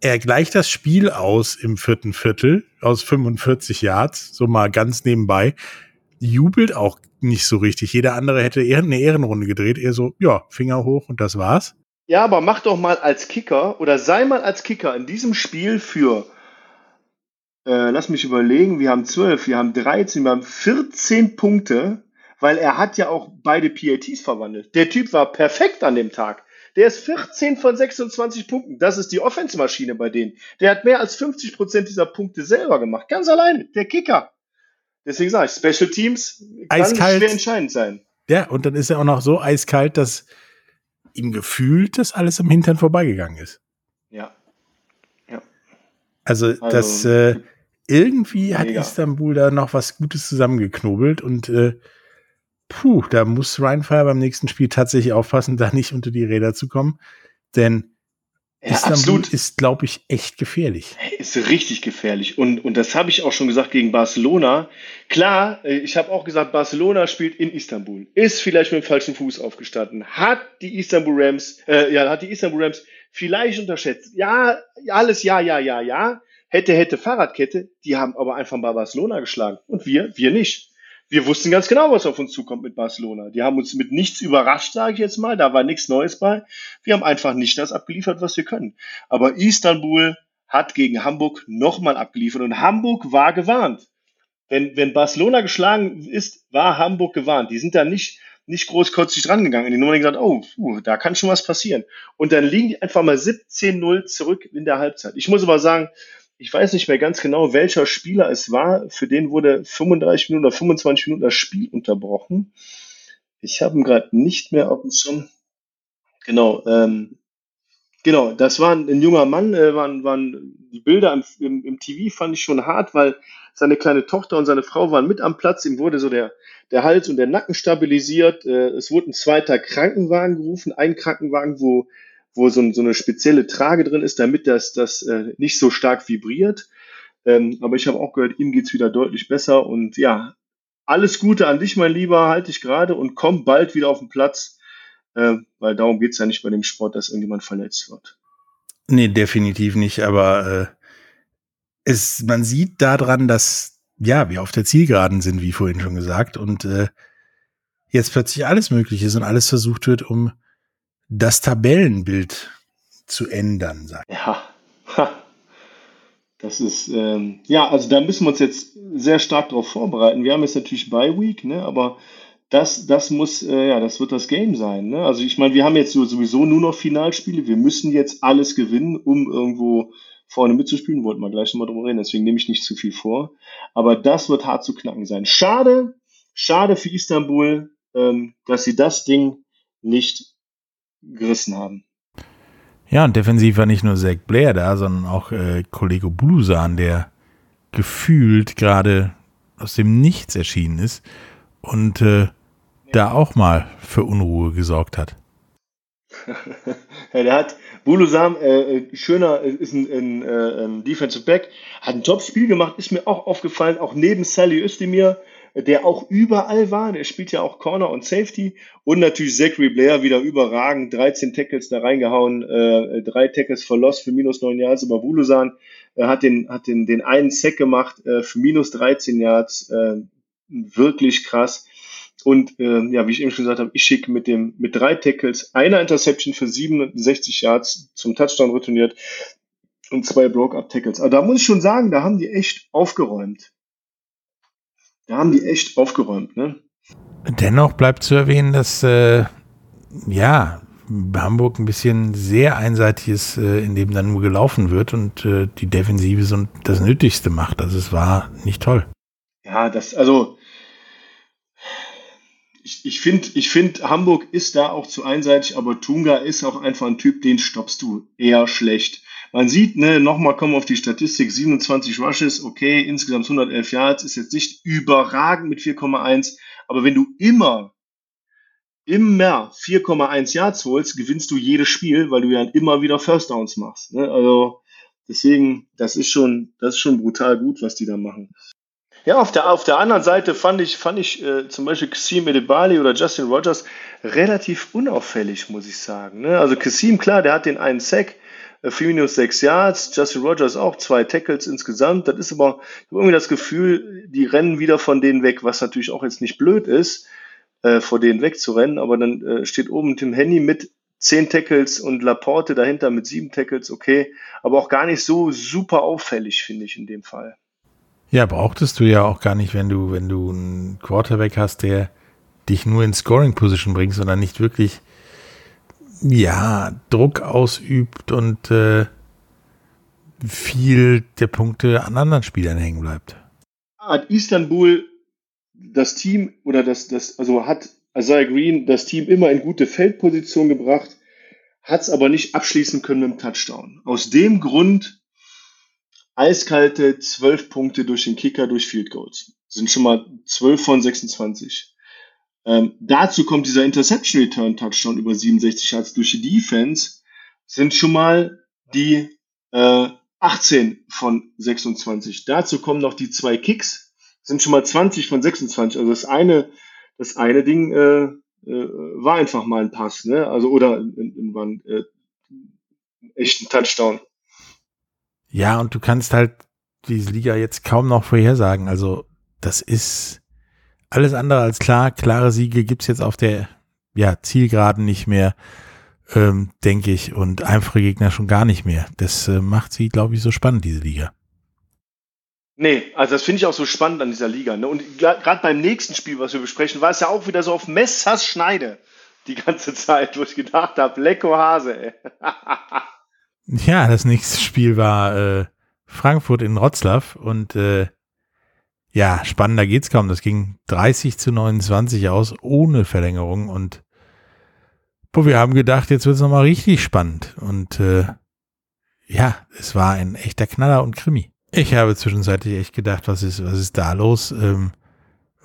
Er gleicht das Spiel aus im vierten Viertel aus 45 Yards, so mal ganz nebenbei. Jubelt auch nicht so richtig. Jeder andere hätte eher eine Ehrenrunde gedreht. Eher so, ja, Finger hoch und das war's.
ja, aber mach doch mal als Kicker oder sei mal als Kicker in diesem Spiel für äh, lass mich überlegen, wir haben 12, wir haben 13, wir haben 14 Punkte, weil er hat ja auch beide PATs verwandelt. Der Typ war perfekt an dem Tag. Der ist 14 von 26 Punkten. Das ist die Offensmaschine bei denen. Der hat mehr als 50 Prozent dieser Punkte selber gemacht. Ganz alleine. Der Kicker. Deswegen sage ich, Special Teams
kann eiskalt.
schwer entscheidend sein.
Ja, und dann ist er auch noch so eiskalt, dass ihm gefühlt das alles im Hintern vorbeigegangen ist.
Ja.
ja. Also, also das äh, irgendwie mega. hat Istanbul da noch was Gutes zusammengeknobelt und äh, puh, da muss Ryan Fire beim nächsten Spiel tatsächlich aufpassen, da nicht unter die Räder zu kommen. Denn ja, Istanbul absolut. ist, glaube ich, echt gefährlich.
Ist richtig gefährlich. Und, und das habe ich auch schon gesagt gegen Barcelona. Klar, äh, ich habe auch gesagt, Barcelona spielt in Istanbul. Ist vielleicht mit dem falschen Fuß aufgestanden. Hat die Istanbul Rams, äh, ja, hat die Istanbul Rams vielleicht unterschätzt. Ja, alles ja, ja, ja, ja. Hätte, hätte Fahrradkette. Die haben aber einfach mal Barcelona geschlagen. Und wir, wir nicht wir wussten ganz genau, was auf uns zukommt mit Barcelona. Die haben uns mit nichts überrascht, sage ich jetzt mal. Da war nichts Neues bei. Wir haben einfach nicht das abgeliefert, was wir können. Aber Istanbul hat gegen Hamburg nochmal abgeliefert und Hamburg war gewarnt. Wenn, wenn Barcelona geschlagen ist, war Hamburg gewarnt. Die sind da nicht, nicht großkotzig drangegangen. Die Nummer gesagt, oh, puh, da kann schon was passieren. Und dann liegen die einfach mal 17-0 zurück in der Halbzeit. Ich muss aber sagen, ich weiß nicht mehr ganz genau, welcher Spieler es war, für den wurde 35 Minuten oder 25 Minuten das Spiel unterbrochen. Ich habe ihn gerade nicht mehr auf dem Schirm. Genau, ähm, genau, das war ein, ein junger Mann, äh, waren, waren die Bilder im, im, im, TV fand ich schon hart, weil seine kleine Tochter und seine Frau waren mit am Platz, ihm wurde so der, der Hals und der Nacken stabilisiert, äh, es wurde ein zweiter Krankenwagen gerufen, ein Krankenwagen, wo wo so, so eine spezielle Trage drin ist, damit das, das äh, nicht so stark vibriert. Ähm, aber ich habe auch gehört, ihm geht's wieder deutlich besser. Und ja, alles Gute an dich, mein Lieber, halte ich gerade und komm bald wieder auf den Platz, äh, weil darum geht's ja nicht bei dem Sport, dass irgendjemand verletzt wird.
Nee, definitiv nicht, aber äh, es, man sieht daran, dass ja, wir auf der Zielgeraden sind, wie vorhin schon gesagt, und äh, jetzt plötzlich alles möglich ist und alles versucht wird, um das Tabellenbild zu ändern, sagt.
Ja, das ist, ähm, ja, also da müssen wir uns jetzt sehr stark darauf vorbereiten. Wir haben jetzt natürlich Bye Week, ne, aber das, das muss, äh, ja, das wird das Game sein. Ne? Also ich meine, wir haben jetzt sowieso nur noch Finalspiele. Wir müssen jetzt alles gewinnen, um irgendwo vorne mitzuspielen. Wollten wir gleich nochmal drüber reden, deswegen nehme ich nicht zu viel vor. Aber das wird hart zu knacken sein. Schade, schade für Istanbul, ähm, dass sie das Ding nicht gerissen haben.
Ja, und defensiv war nicht nur Zach Blair da, sondern auch äh, Kollege Blusan, der gefühlt gerade aus dem Nichts erschienen ist und äh, da auch mal für Unruhe gesorgt hat.
ja, der hat Bulusam, äh, äh schöner, äh, ist ein, ein, äh, ein Defensive Back, hat ein Top-Spiel gemacht, ist mir auch aufgefallen, auch neben Sally Özdemir, der auch überall war. Der spielt ja auch Corner und Safety. Und natürlich Zachary Blair wieder überragend. 13 Tackles da reingehauen, äh, drei Tackles verlost für minus 9 Yards. Aber Bulusan äh, hat, den, hat den, den einen Sack gemacht äh, für minus 13 Yards. Äh, wirklich krass. Und äh, ja, wie ich eben schon gesagt habe, ich schicke mit dem mit drei Tackles, einer Interception für 67 Yards zum Touchdown retourniert und zwei Broke-Up-Tackles. Aber da muss ich schon sagen, da haben die echt aufgeräumt. Da haben die echt aufgeräumt, ne?
Dennoch bleibt zu erwähnen, dass äh, ja Hamburg ein bisschen sehr einseitig ist, äh, in dem dann nur gelaufen wird und äh, die Defensive so das Nötigste macht. Also es war nicht toll.
Ja, das, also ich, ich finde, ich find, Hamburg ist da auch zu einseitig, aber Tunga ist auch einfach ein Typ, den stoppst du eher schlecht. Man sieht, ne, nochmal kommen wir auf die Statistik, 27 Rushes, okay, insgesamt 111 Yards, ist jetzt nicht überragend mit 4,1, aber wenn du immer, immer 4,1 Yards holst, gewinnst du jedes Spiel, weil du ja immer wieder First Downs machst. Ne? Also deswegen, das ist schon, das ist schon brutal gut, was die da machen. Ja, auf der, auf der anderen Seite fand ich, fand ich äh, zum Beispiel Kassim Edebali oder Justin Rogers relativ unauffällig, muss ich sagen. Ne? Also Kassim, klar, der hat den einen Sack, äh, 4 minus 6 Yards, Justin Rogers auch, zwei Tackles insgesamt. Das ist aber, irgendwie das Gefühl, die rennen wieder von denen weg, was natürlich auch jetzt nicht blöd ist, äh, vor denen wegzurennen, aber dann äh, steht oben Tim Henny mit 10 Tackles und Laporte dahinter mit 7 Tackles, okay, aber auch gar nicht so super auffällig, finde ich in dem Fall.
Ja, brauchtest du ja auch gar nicht, wenn du, wenn du einen Quarterback hast, der dich nur in Scoring Position bringt, sondern nicht wirklich, ja, Druck ausübt und äh, viel der Punkte an anderen Spielern hängen bleibt.
Hat Istanbul das Team oder das, das, also hat Isaiah Green das Team immer in gute Feldposition gebracht, hat es aber nicht abschließen können mit dem Touchdown. Aus dem Grund eiskalte 12 Punkte durch den Kicker durch Field Goals. Sind schon mal 12 von 26. Ähm, dazu kommt dieser Interception Return Touchdown über 67 Yards durch die Defense. Sind schon mal die äh, 18 von 26. Dazu kommen noch die zwei Kicks. Sind schon mal 20 von 26. Also das eine, das eine Ding äh, äh, war einfach mal ein Pass, ne? Also oder in, äh, echten Touchdown.
Ja, und du kannst halt diese Liga jetzt kaum noch vorhersagen. Also, das ist alles andere als klar. Klare Siege gibt's jetzt auf der ja, Zielgeraden nicht mehr, ähm, denke ich. Und einfache Gegner schon gar nicht mehr. Das äh, macht sie, glaube ich, so spannend, diese Liga.
Nee, also das finde ich auch so spannend an dieser Liga. Ne? Und gerade beim nächsten Spiel, was wir besprechen, war es ja auch wieder so auf Messers Schneide die ganze Zeit, wo ich gedacht habe, Lecko Hase, ey.
Ja, das nächste Spiel war äh, Frankfurt in Wroclaw und äh, ja, spannender geht's kaum. Das ging 30 zu 29 aus, ohne Verlängerung und boah, wir haben gedacht, jetzt wird's nochmal richtig spannend und äh, ja, es war ein echter Knaller und Krimi. Ich habe zwischenzeitlich echt gedacht, was ist, was ist da los? Ähm,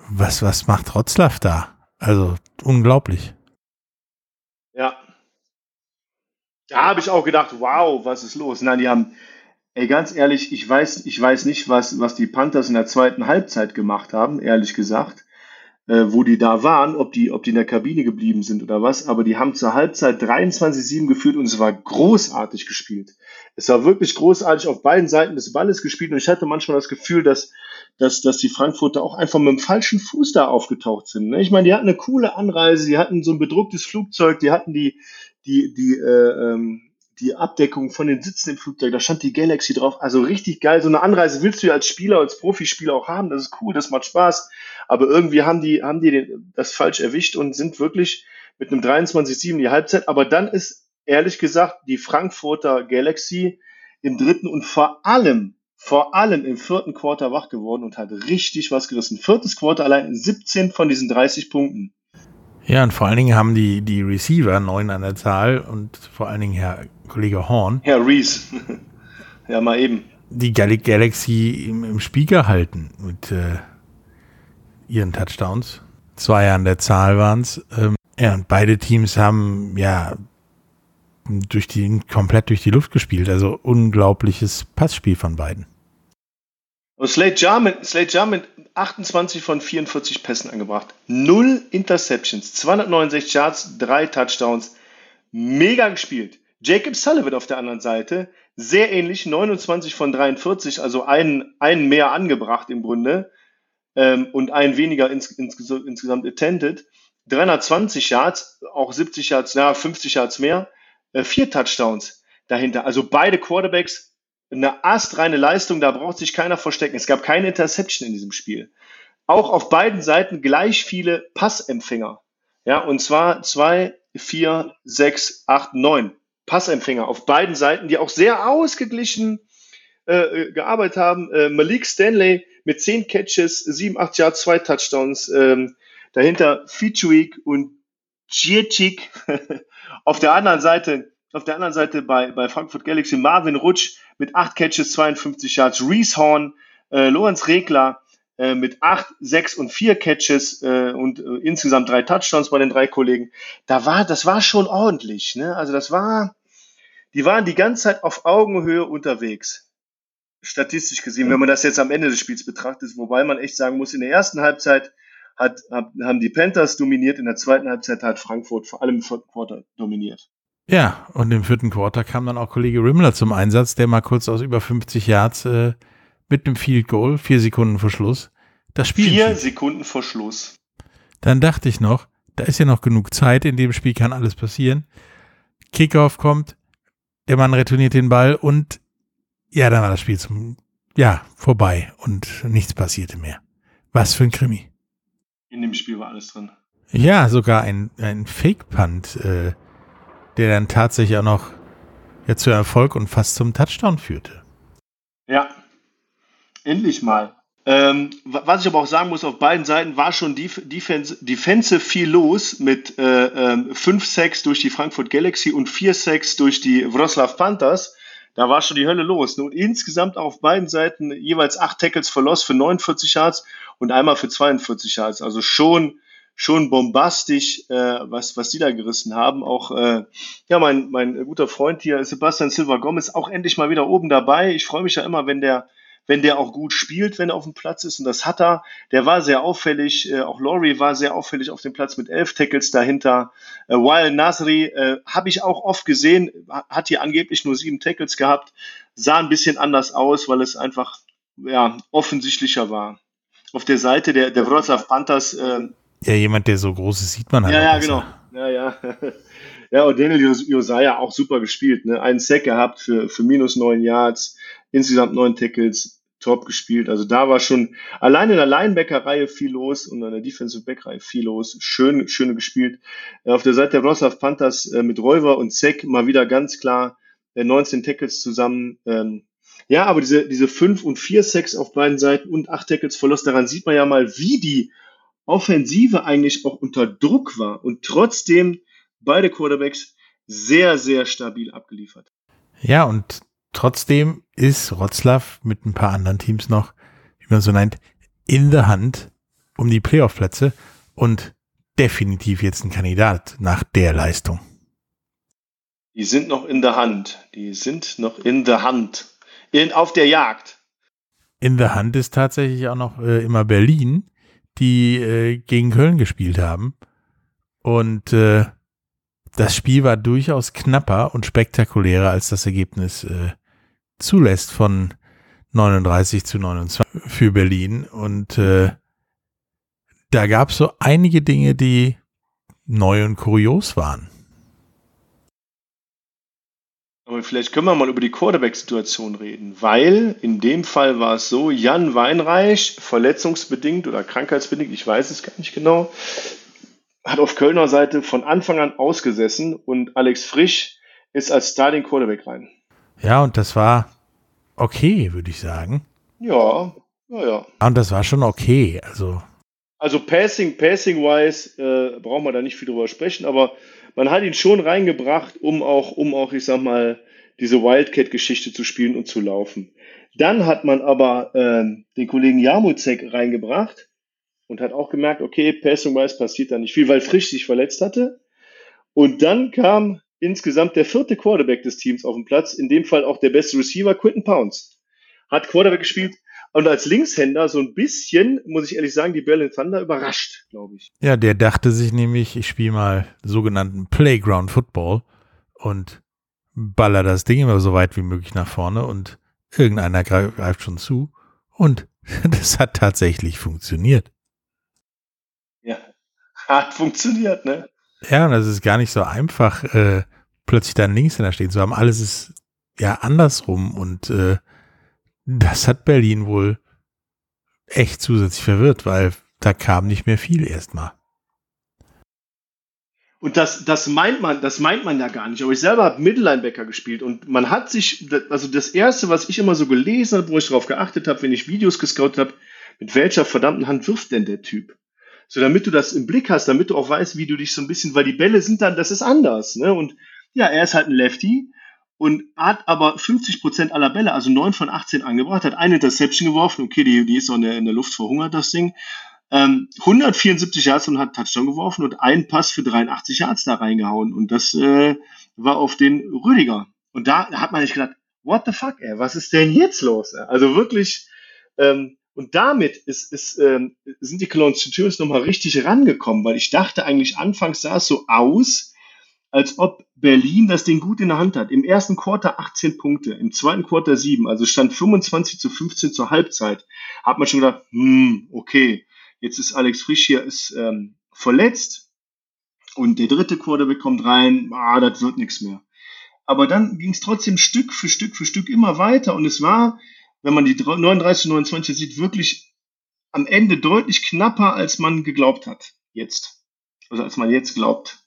was, was macht Wroclaw da? Also unglaublich.
Ja, da habe ich auch gedacht, wow, was ist los? Nein, die haben, ey, ganz ehrlich, ich weiß, ich weiß nicht, was, was die Panthers in der zweiten Halbzeit gemacht haben, ehrlich gesagt, äh, wo die da waren, ob die, ob die in der Kabine geblieben sind oder was, aber die haben zur Halbzeit 23-7 geführt und es war großartig gespielt. Es war wirklich großartig auf beiden Seiten des Balles gespielt und ich hatte manchmal das Gefühl, dass, dass, dass die Frankfurter auch einfach mit dem falschen Fuß da aufgetaucht sind. Ne? Ich meine, die hatten eine coole Anreise, die hatten so ein bedrucktes Flugzeug, die hatten die, die, die, äh, ähm, die Abdeckung von den Sitzen im Flugzeug, da stand die Galaxy drauf. Also richtig geil. So eine Anreise willst du ja als Spieler, als Profispieler auch haben. Das ist cool, das macht Spaß. Aber irgendwie haben die, haben die den, das falsch erwischt und sind wirklich mit einem 23-7 die Halbzeit. Aber dann ist, ehrlich gesagt, die Frankfurter Galaxy im dritten und vor allem, vor allem im vierten Quarter wach geworden und hat richtig was gerissen. Viertes Quarter allein 17 von diesen 30 Punkten.
Ja, und vor allen Dingen haben die, die Receiver neun an der Zahl und vor allen Dingen Herr Kollege Horn.
Herr Reese. ja, mal eben.
Die Galaxy im, im Spiel gehalten mit äh, ihren Touchdowns. Zwei an der Zahl waren es. Ähm, ja, und beide Teams haben ja durch die, komplett durch die Luft gespielt. Also unglaubliches Passspiel von beiden.
Und Slade Jarman, Slade Jarman 28 von 44 Pässen angebracht. Null Interceptions, 269 Yards, drei Touchdowns. Mega gespielt. Jacob Sullivan auf der anderen Seite, sehr ähnlich, 29 von 43, also einen, einen mehr angebracht im Grunde ähm, und einen weniger ins, ins, insgesamt attended. 320 Yards, auch 70 Yards, ja, 50 Yards mehr, äh, vier Touchdowns dahinter. Also beide Quarterbacks eine astreine Leistung, da braucht sich keiner verstecken. Es gab keine Interception in diesem Spiel. Auch auf beiden Seiten gleich viele Passempfänger. Ja, und zwar zwei, vier, sechs, acht, neun Passempfänger auf beiden Seiten, die auch sehr ausgeglichen äh, äh gearbeitet haben. Äh, Malik Stanley mit zehn Catches, sieben, acht Yards, zwei Touchdowns. Ähm, dahinter Featuik und Gietschik. auf der anderen Seite auf der anderen Seite bei, bei Frankfurt Galaxy Marvin Rutsch mit 8 Catches, 52 Yards, Reese Horn, äh, Lorenz Regler äh, mit 8, 6 und 4 Catches äh, und äh, insgesamt drei Touchdowns bei den drei Kollegen. Da war, das war schon ordentlich. Ne? Also das war, die waren die ganze Zeit auf Augenhöhe unterwegs. Statistisch gesehen, wenn man das jetzt am Ende des Spiels betrachtet, wobei man echt sagen muss, in der ersten Halbzeit hat, haben die Panthers dominiert, in der zweiten Halbzeit hat Frankfurt vor allem im Quarter dominiert.
Ja, und im vierten Quarter kam dann auch Kollege Rimmler zum Einsatz, der mal kurz aus über 50 Yards äh, mit einem Field Goal, vier Sekunden vor Schluss, das Spiel.
Vier Sekunden vor Schluss.
Dann dachte ich noch, da ist ja noch genug Zeit, in dem Spiel kann alles passieren. Kickoff kommt, der Mann retourniert den Ball und ja, dann war das Spiel zum ja, vorbei und nichts passierte mehr. Was für ein Krimi.
In dem Spiel war alles drin.
Ja, sogar ein, ein Fake-Punt, äh, der dann tatsächlich auch noch ja, zu Erfolg und fast zum Touchdown führte.
Ja, endlich mal. Ähm, was ich aber auch sagen muss, auf beiden Seiten war schon Def Defense, Defensive viel los mit äh, 5 ähm, Sacks durch die Frankfurt Galaxy und 4 Sacks durch die Wroclaw Panthers. Da war schon die Hölle los. Und insgesamt auf beiden Seiten jeweils 8 Tackles verlost für 49 Yards und einmal für 42 Yards. Also schon schon bombastisch, äh, was, was die da gerissen haben. Auch äh, ja, mein, mein guter Freund hier, Sebastian Silva Gomez, auch endlich mal wieder oben dabei. Ich freue mich ja immer, wenn der, wenn der auch gut spielt, wenn er auf dem Platz ist. Und das hat er. Der war sehr auffällig. Äh, auch Laurie war sehr auffällig auf dem Platz mit elf Tackles dahinter. Äh, Weil Nasri äh, habe ich auch oft gesehen, hat hier angeblich nur sieben Tackles gehabt. Sah ein bisschen anders aus, weil es einfach ja, offensichtlicher war. Auf der Seite der, der Wroclaw Panthers äh,
ja, jemand, der so groß ist, sieht man halt.
Ja, ja, besser. genau. Ja, ja. Ja, und Daniel Josiah auch super gespielt. Ne? Einen Sack gehabt für, für minus neun Yards, insgesamt neun Tackles, top gespielt. Also da war schon allein in der Linebacker-Reihe viel los und in der Defensive Back-Reihe viel los. Schön, schön gespielt. Auf der Seite der Wroclaw Panthers äh, mit Räuber und Sack mal wieder ganz klar äh, 19 Tackles zusammen. Ähm, ja, aber diese, diese fünf und vier Sacks auf beiden Seiten und acht Tackles Verlust, daran sieht man ja mal, wie die Offensive eigentlich auch unter Druck war und trotzdem beide Quarterbacks sehr, sehr stabil abgeliefert.
Ja, und trotzdem ist Rotzlaw mit ein paar anderen Teams noch, wie man so nennt, in der Hand um die Playoff-Plätze und definitiv jetzt ein Kandidat nach der Leistung.
Die sind noch in der Hand. Die sind noch in der Hand. In, auf der Jagd.
In der Hand ist tatsächlich auch noch äh, immer Berlin, die äh, gegen Köln gespielt haben. Und äh, das Spiel war durchaus knapper und spektakulärer, als das Ergebnis äh, zulässt von 39 zu 29 für Berlin. Und äh, da gab es so einige Dinge, die neu und kurios waren.
Aber vielleicht können wir mal über die Quarterback-Situation reden, weil in dem Fall war es so, Jan Weinreich, verletzungsbedingt oder krankheitsbedingt, ich weiß es gar nicht genau, hat auf Kölner Seite von Anfang an ausgesessen und Alex Frisch ist als Starting Quarterback rein.
Ja, und das war okay, würde ich sagen.
Ja, ja, ja.
Und das war schon okay, also.
Also Passing, Passing-wise äh, brauchen wir da nicht viel drüber sprechen, aber man hat ihn schon reingebracht, um auch, um auch, ich sag mal, diese Wildcat-Geschichte zu spielen und zu laufen. Dann hat man aber äh, den Kollegen Jamuzek reingebracht und hat auch gemerkt, okay, passing-wise passiert da nicht viel, weil Frisch sich verletzt hatte. Und dann kam insgesamt der vierte Quarterback des Teams auf den Platz, in dem Fall auch der beste Receiver, Quinton Pounds. Hat Quarterback gespielt, und als Linkshänder so ein bisschen, muss ich ehrlich sagen, die Berlin Thunder überrascht, glaube ich.
Ja, der dachte sich nämlich, ich spiele mal sogenannten Playground Football und baller das Ding immer so weit wie möglich nach vorne und irgendeiner greift schon zu. Und das hat tatsächlich funktioniert.
Ja, hat funktioniert, ne?
Ja, und das ist gar nicht so einfach, äh, plötzlich da Linkshänder stehen zu haben. Alles ist ja andersrum und äh, das hat Berlin wohl echt zusätzlich verwirrt, weil da kam nicht mehr viel erstmal.
Und das, das meint man, das meint man ja gar nicht. Aber ich selber habe Mittellinebacker gespielt und man hat sich, also das erste, was ich immer so gelesen habe, wo ich darauf geachtet habe, wenn ich Videos gescoutet habe, mit welcher verdammten Hand wirft denn der Typ? So, damit du das im Blick hast, damit du auch weißt, wie du dich so ein bisschen, weil die Bälle sind dann, das ist anders, ne? Und ja, er ist halt ein Lefty und hat aber 50% aller Bälle, also 9 von 18 angebracht, hat eine Interception geworfen, okay, die, die ist auch in der, in der Luft verhungert, das Ding. Ähm, 174 Yards und hat Touchdown geworfen und einen Pass für 83 Yards da reingehauen. Und das äh, war auf den Rüdiger. Und da hat man nicht gedacht, what the fuck, ey, was ist denn jetzt los? Ey? Also wirklich, ähm, und damit ist, ist, ähm, sind die Cologne Centurions nochmal richtig rangekommen, weil ich dachte eigentlich, anfangs sah es so aus, als ob Berlin das Ding gut in der Hand hat. Im ersten Quarter 18 Punkte, im zweiten Quarter 7, also stand 25 zu 15 zur Halbzeit. Hat man schon gedacht, hm, okay, jetzt ist Alex Frisch hier ist, ähm, verletzt und der dritte Quarter bekommt rein, ah, das wird nichts mehr. Aber dann ging es trotzdem Stück für Stück für Stück immer weiter und es war wenn man die 39 29 sieht, wirklich am Ende deutlich knapper, als man geglaubt hat. Jetzt. Also als man jetzt glaubt.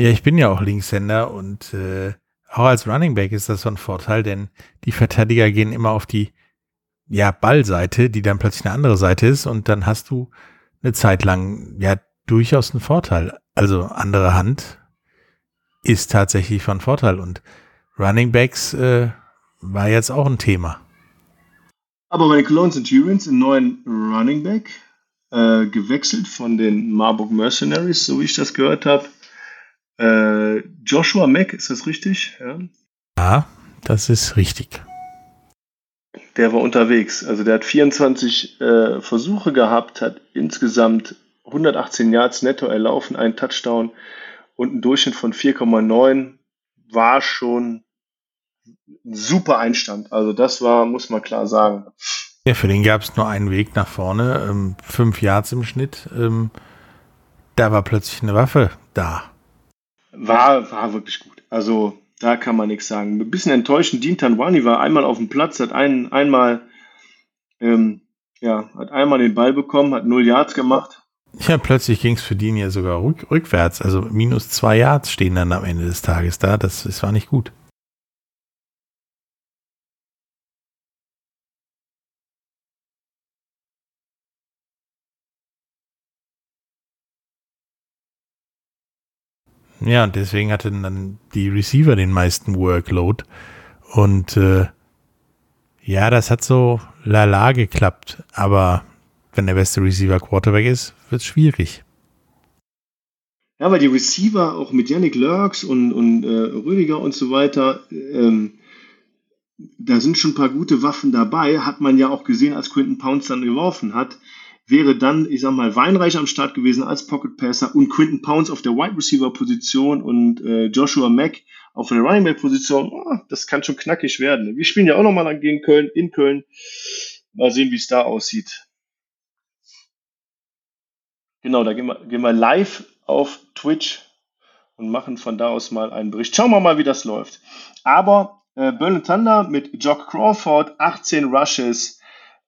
Ja, ich bin ja auch Linkshänder und äh, auch als Running Back ist das so ein Vorteil, denn die Verteidiger gehen immer auf die ja, Ballseite, die dann plötzlich eine andere Seite ist und dann hast du eine Zeit lang ja durchaus einen Vorteil. Also andere Hand ist tatsächlich von Vorteil und Running Backs äh, war jetzt auch ein Thema.
Aber bei den Cologne Centurions einen neuen Running Back äh, gewechselt von den Marburg Mercenaries, so wie ich das gehört habe. Äh, Joshua Mack, ist das richtig?
Ja. ja, das ist richtig.
Der war unterwegs. Also der hat 24 äh, Versuche gehabt, hat insgesamt 118 Yards netto erlaufen, einen Touchdown und einen Durchschnitt von 4,9 war schon ein super Einstand. Also das war, muss man klar sagen.
Ja, für den gab es nur einen Weg nach vorne, ähm, fünf Yards im Schnitt. Ähm, da war plötzlich eine Waffe da.
War, war wirklich gut. Also da kann man nichts sagen. Ein bisschen enttäuschend, Dean Tanwani war einmal auf dem Platz, hat einen, einmal, ähm, ja, hat einmal den Ball bekommen, hat null Yards gemacht.
Ja, plötzlich ging es für Dean ja sogar rück, rückwärts. Also minus zwei Yards stehen dann am Ende des Tages da. Das, das war nicht gut. Ja, und deswegen hatten dann die Receiver den meisten Workload. Und äh, ja, das hat so lala geklappt. Aber wenn der beste Receiver Quarterback ist, wird es schwierig.
Ja, weil die Receiver auch mit Yannick Lurks und, und äh, Rüdiger und so weiter, ähm, da sind schon ein paar gute Waffen dabei. Hat man ja auch gesehen, als Quinton Pounce dann geworfen hat wäre dann, ich sag mal, Weinreich am Start gewesen als Pocket Passer und Quinton Pounds auf der Wide Receiver Position und äh, Joshua Mack auf der Running Back Position. Oh, das kann schon knackig werden. Wir spielen ja auch nochmal gegen Köln, in Köln. Mal sehen, wie es da aussieht. Genau, da gehen wir, gehen wir live auf Twitch und machen von da aus mal einen Bericht. Schauen wir mal, wie das läuft. Aber äh, Berlin Thunder mit Jock Crawford, 18 Rushes,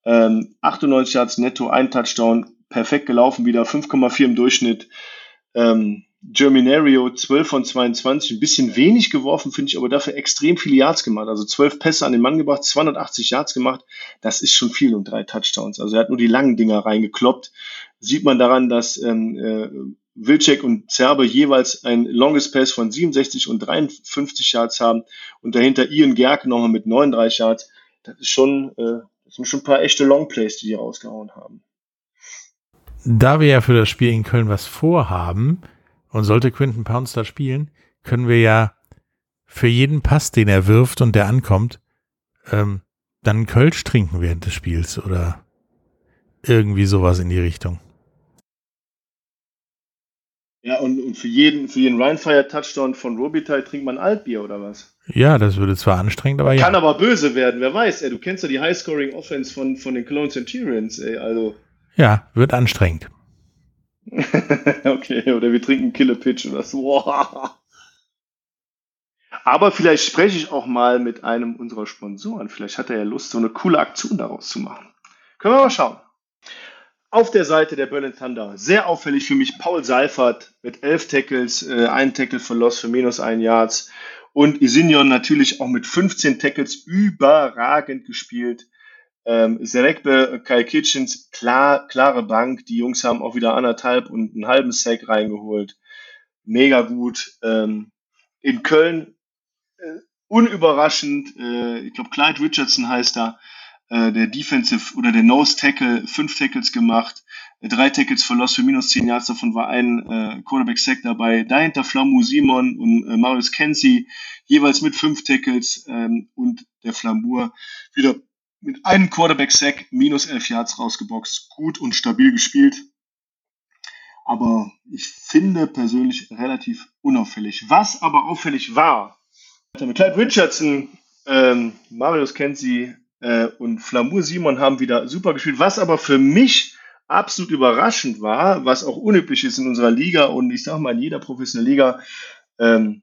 ähm, 98 Yards netto, ein Touchdown, perfekt gelaufen wieder, 5,4 im Durchschnitt. Ähm, Germinario 12 von 22, ein bisschen wenig geworfen, finde ich, aber dafür extrem viele Yards gemacht. Also 12 Pässe an den Mann gebracht, 280 Yards gemacht. Das ist schon viel und drei Touchdowns. Also er hat nur die langen Dinger reingekloppt. Sieht man daran, dass ähm, äh, Wilczek und Zerbe jeweils ein Longest Pass von 67 und 53 Yards haben und dahinter Ian Gerke nochmal mit 39 Yards. Das ist schon äh, das sind schon ein paar echte Longplays, die die rausgehauen haben.
Da wir ja für das Spiel in Köln was vorhaben und sollte Quinton Pounds da spielen, können wir ja für jeden Pass, den er wirft und der ankommt, ähm, dann Kölsch trinken während des Spiels oder irgendwie sowas in die Richtung.
Ja, und, und für jeden, für jeden Rheinfire-Touchdown von Robitaille trinkt man Altbier oder was?
Ja, das würde zwar anstrengend, aber
ja. Kann aber böse werden, wer weiß. Ey, du kennst ja die High-Scoring-Offense von, von den Cologne Centurions, ey, also.
Ja, wird anstrengend.
okay, oder wir trinken Killer Pitch oder so. Aber vielleicht spreche ich auch mal mit einem unserer Sponsoren. Vielleicht hat er ja Lust, so eine coole Aktion daraus zu machen. Können wir mal schauen. Auf der Seite der Berlin Thunder, sehr auffällig für mich, Paul Seifert mit elf Tackles, äh, ein Tackle für Loss für minus ein Yards und Isinjon natürlich auch mit 15 Tackles überragend gespielt. Ähm, Serekbe, Kai Kitchens, klar, klare Bank. Die Jungs haben auch wieder anderthalb und einen halben Sack reingeholt. Mega gut. Ähm, in Köln äh, unüberraschend, äh, ich glaube Clyde Richardson heißt da, äh, der Defensive oder der Nose Tackle, fünf Tackles gemacht, äh, drei Tackles für für minus zehn Yards, davon war ein äh, Quarterback Sack dabei. Dahinter Flamu Simon und äh, Marius Kenzie, jeweils mit fünf Tackles ähm, und der Flamur wieder mit einem Quarterback Sack, minus elf Yards rausgeboxt. Gut und stabil gespielt. Aber ich finde persönlich relativ unauffällig. Was aber auffällig war, mit Clyde Richardson, ähm, Marius Kenzie, äh, und Flamur Simon haben wieder super gespielt. Was aber für mich absolut überraschend war, was auch unüblich ist in unserer Liga und ich sage mal in jeder professionellen Liga, ähm,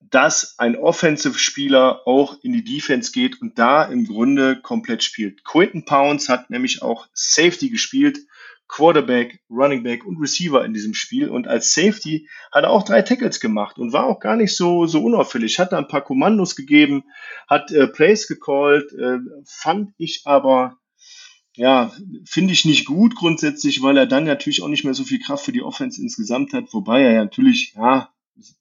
dass ein Offensive-Spieler auch in die Defense geht und da im Grunde komplett spielt. Quinton Pounds hat nämlich auch Safety gespielt, Quarterback, Running Back und Receiver in diesem Spiel und als Safety hat er auch drei Tackles gemacht und war auch gar nicht so, so unauffällig. Hat da ein paar Kommandos gegeben, hat äh, Plays gecallt, äh, fand ich aber ja, finde ich nicht gut grundsätzlich, weil er dann natürlich auch nicht mehr so viel Kraft für die Offense insgesamt hat, wobei er ja natürlich, ja,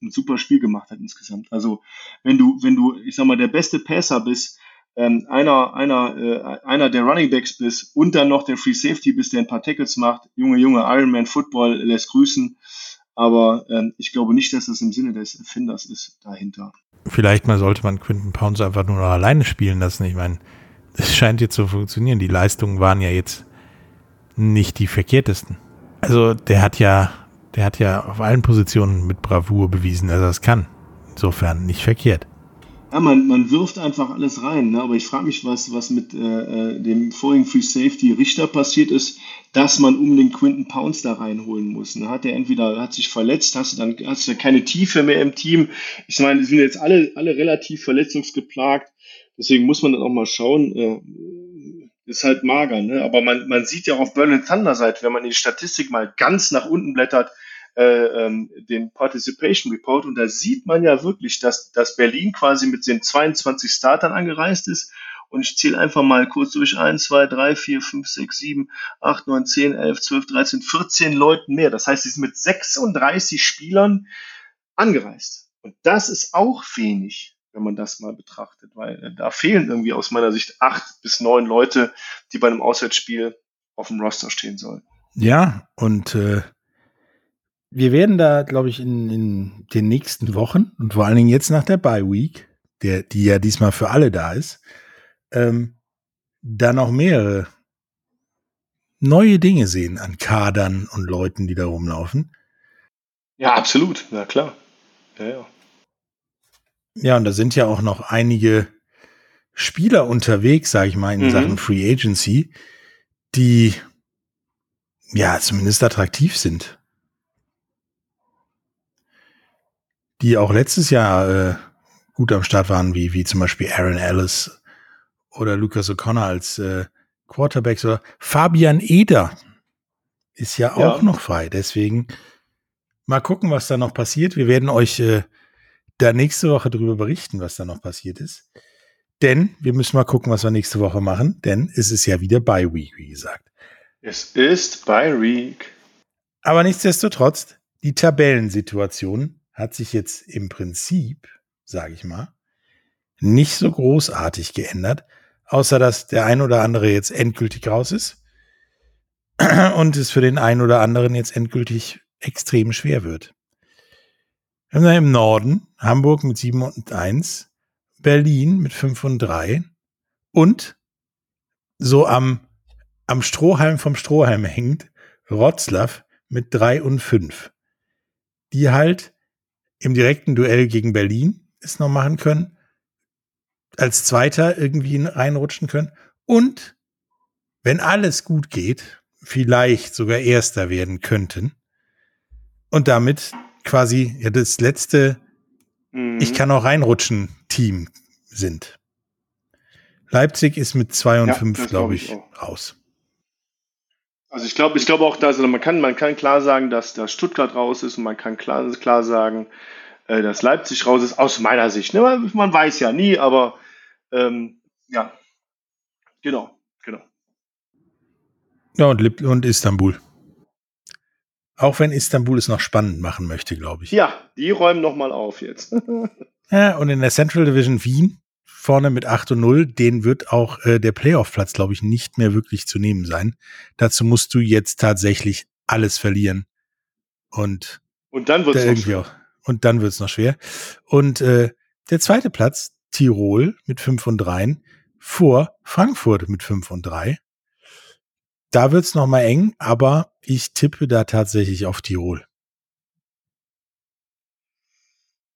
ein super Spiel gemacht hat insgesamt. Also wenn du, wenn du, ich sag mal, der beste Passer bist, ähm, einer, einer, äh, einer der Running Backs bist und dann noch der Free Safety bist, der ein paar Tackles macht, Junge, Junge, Ironman Football lässt grüßen. Aber ähm, ich glaube nicht, dass das im Sinne des Erfinders ist dahinter.
Vielleicht mal sollte man Quinton Pounds einfach nur noch alleine spielen lassen. Ich meine, es scheint jetzt zu funktionieren. Die Leistungen waren ja jetzt nicht die verkehrtesten. Also der hat ja der hat ja auf allen Positionen mit Bravour bewiesen, dass er es kann. Insofern nicht verkehrt.
Ja, man, man wirft einfach alles rein, ne? aber ich frage mich, was, was mit äh, äh, dem vorigen Free Safety Richter passiert ist, dass man um den Quinton Pounds da reinholen muss. Ne? Hat er entweder hat sich verletzt, hast du dann hast du keine Tiefe mehr im Team. Ich meine, sind jetzt alle, alle relativ verletzungsgeplagt, deswegen muss man dann auch mal schauen. Äh, ist halt mager, ne? Aber man, man sieht ja auf Berlin Thunder Seite, wenn man die Statistik mal ganz nach unten blättert, äh, ähm, den Participation Report und da sieht man ja wirklich, dass, dass Berlin quasi mit den 22 Startern angereist ist und ich zähle einfach mal kurz durch 1, 2, 3, 4, 5, 6, 7, 8, 9, 10, 11, 12, 13, 14 Leuten mehr. Das heißt, sie sind mit 36 Spielern angereist. Und das ist auch wenig, wenn man das mal betrachtet, weil äh, da fehlen irgendwie aus meiner Sicht acht bis neun Leute, die bei einem Auswärtsspiel auf dem Roster stehen sollen.
Ja, und äh, wir werden da, glaube ich, in, in den nächsten Wochen und vor allen Dingen jetzt nach der Bye Week, der, die ja diesmal für alle da ist, ähm, da noch mehrere neue Dinge sehen an Kadern und Leuten, die da rumlaufen.
Ja, absolut, na klar. Ja, ja.
Ja, und da sind ja auch noch einige Spieler unterwegs, sage ich mal, in mhm. Sachen Free Agency, die ja zumindest attraktiv sind. Die auch letztes Jahr äh, gut am Start waren, wie, wie zum Beispiel Aaron Ellis oder Lucas O'Connor als äh, Quarterbacks oder Fabian Eder ist ja auch ja. noch frei. Deswegen mal gucken, was da noch passiert. Wir werden euch äh, da nächste Woche darüber berichten, was da noch passiert ist. Denn wir müssen mal gucken, was wir nächste Woche machen, denn es ist ja wieder Bye Week, wie gesagt.
Es ist Bye Week.
Aber nichtsdestotrotz, die Tabellensituation hat sich jetzt im Prinzip, sage ich mal, nicht so großartig geändert, außer dass der ein oder andere jetzt endgültig raus ist und es für den einen oder anderen jetzt endgültig extrem schwer wird. Im Norden Hamburg mit 7 und 1, Berlin mit 5 und 3 und so am, am Strohhalm vom Strohhalm hängt Rotzlaff mit 3 und 5. Die halt im direkten Duell gegen Berlin es noch machen können, als Zweiter irgendwie reinrutschen können und wenn alles gut geht, vielleicht sogar Erster werden könnten und damit quasi ja das letzte mhm. Ich kann auch reinrutschen Team sind. Leipzig ist mit 2 und 5, ja, glaube ich, ich raus.
Also ich glaube, ich glaube auch, dass also man kann, man kann klar sagen, dass, dass Stuttgart raus ist und man kann klar, klar sagen, äh, dass Leipzig raus ist, aus meiner Sicht. Ne? Man weiß ja nie, aber ähm, ja, genau, genau.
Ja, und, und Istanbul. Auch wenn Istanbul es noch spannend machen möchte, glaube ich.
Ja, die räumen noch mal auf jetzt.
ja, und in der Central Division Wien vorne mit 8 und 0, den wird auch äh, der Playoff-Platz, glaube ich, nicht mehr wirklich zu nehmen sein. Dazu musst du jetzt tatsächlich alles verlieren. Und,
und dann wird es auch.
Und dann wird es noch schwer. Und äh, der zweite Platz, Tirol mit 5 und 3, vor Frankfurt mit 5 und 3. Da wird es noch mal eng, aber ich tippe da tatsächlich auf Tirol.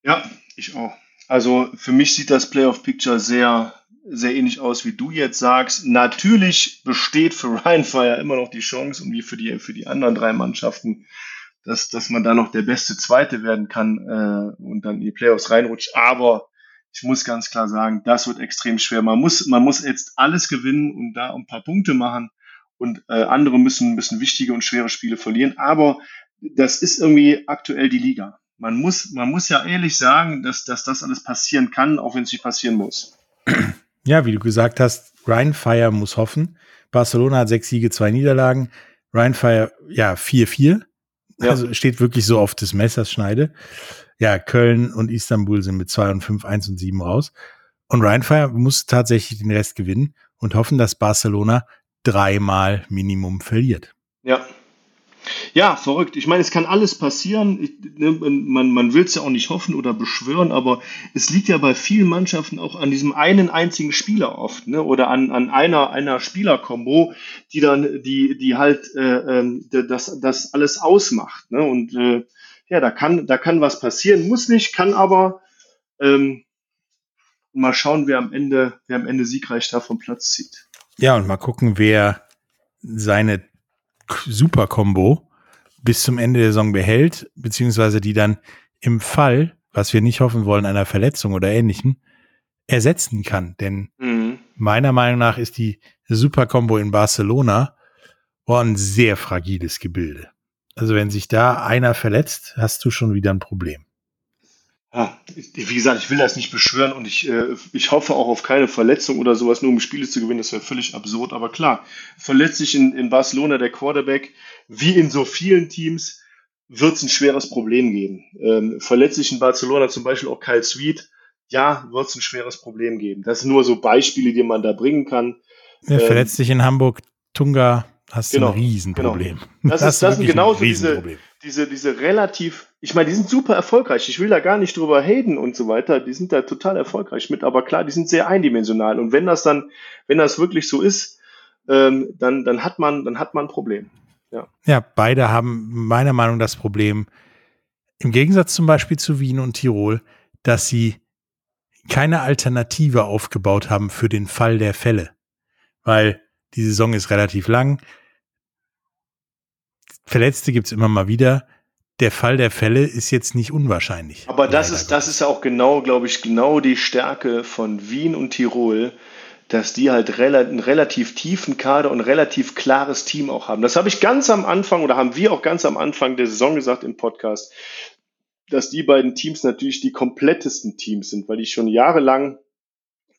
Ja, ich auch. Also für mich sieht das Playoff Picture sehr, sehr ähnlich aus, wie du jetzt sagst. Natürlich besteht für Ryan Fire immer noch die Chance und wie für die, für die anderen drei Mannschaften dass, dass man da noch der beste Zweite werden kann äh, und dann in die Playoffs reinrutscht. Aber ich muss ganz klar sagen, das wird extrem schwer. Man muss, man muss jetzt alles gewinnen und da ein paar Punkte machen und äh, andere müssen, müssen wichtige und schwere Spiele verlieren. Aber das ist irgendwie aktuell die Liga. Man muss, man muss ja ehrlich sagen, dass, dass das alles passieren kann, auch wenn es nicht passieren muss.
Ja, wie du gesagt hast, Ryan Fire muss hoffen. Barcelona hat sechs Siege, zwei Niederlagen. Ryan Fire, ja, 4-4. Ja. Also steht wirklich so auf des Messers Schneide. Ja, Köln und Istanbul sind mit 2 und 5, 1 und 7 raus. Und Ryan Fire muss tatsächlich den Rest gewinnen und hoffen, dass Barcelona dreimal Minimum verliert.
Ja, ja, verrückt. Ich meine, es kann alles passieren. Ich, ne, man man will es ja auch nicht hoffen oder beschwören, aber es liegt ja bei vielen Mannschaften auch an diesem einen einzigen Spieler oft, ne? Oder an, an einer, einer Spielerkombo, die dann, die, die halt äh, äh, das, das alles ausmacht. Ne? Und äh, ja, da kann, da kann was passieren, muss nicht, kann aber ähm, mal schauen, wer am Ende, wer am Ende siegreich da vom Platz zieht.
Ja, und mal gucken, wer seine Super-Kombo bis zum Ende der Saison behält, beziehungsweise die dann im Fall, was wir nicht hoffen wollen, einer Verletzung oder ähnlichem, ersetzen kann. Denn mhm. meiner Meinung nach ist die Super-Kombo in Barcelona ein sehr fragiles Gebilde. Also wenn sich da einer verletzt, hast du schon wieder ein Problem
ja, wie gesagt, ich will das nicht beschwören und ich, äh, ich hoffe auch auf keine Verletzung oder sowas, nur um Spiele zu gewinnen, das wäre völlig absurd. Aber klar, verletzt sich in, in Barcelona der Quarterback, wie in so vielen Teams, wird es ein schweres Problem geben. Ähm, verletzt sich in Barcelona zum Beispiel auch Kyle Sweet, ja, wird es ein schweres Problem geben. Das sind nur so Beispiele, die man da bringen kann.
Ja, ähm, verletzt sich in Hamburg Tunga, hast du genau, ein Riesenproblem.
Genau. Das, das, ist, das sind genauso diese, diese, diese relativ, ich meine, die sind super erfolgreich. Ich will da gar nicht drüber haten und so weiter. Die sind da total erfolgreich mit, aber klar, die sind sehr eindimensional. Und wenn das dann, wenn das wirklich so ist, ähm, dann, dann hat man, dann hat man ein Problem. Ja.
ja, beide haben meiner Meinung nach das Problem, im Gegensatz zum Beispiel zu Wien und Tirol, dass sie keine Alternative aufgebaut haben für den Fall der Fälle. Weil die Saison ist relativ lang. Verletzte gibt es immer mal wieder. Der Fall der Fälle ist jetzt nicht unwahrscheinlich.
Aber das ist, das ist ja auch genau, glaube ich, genau die Stärke von Wien und Tirol, dass die halt einen relativ tiefen Kader und ein relativ klares Team auch haben. Das habe ich ganz am Anfang oder haben wir auch ganz am Anfang der Saison gesagt im Podcast, dass die beiden Teams natürlich die komplettesten Teams sind, weil die schon jahrelang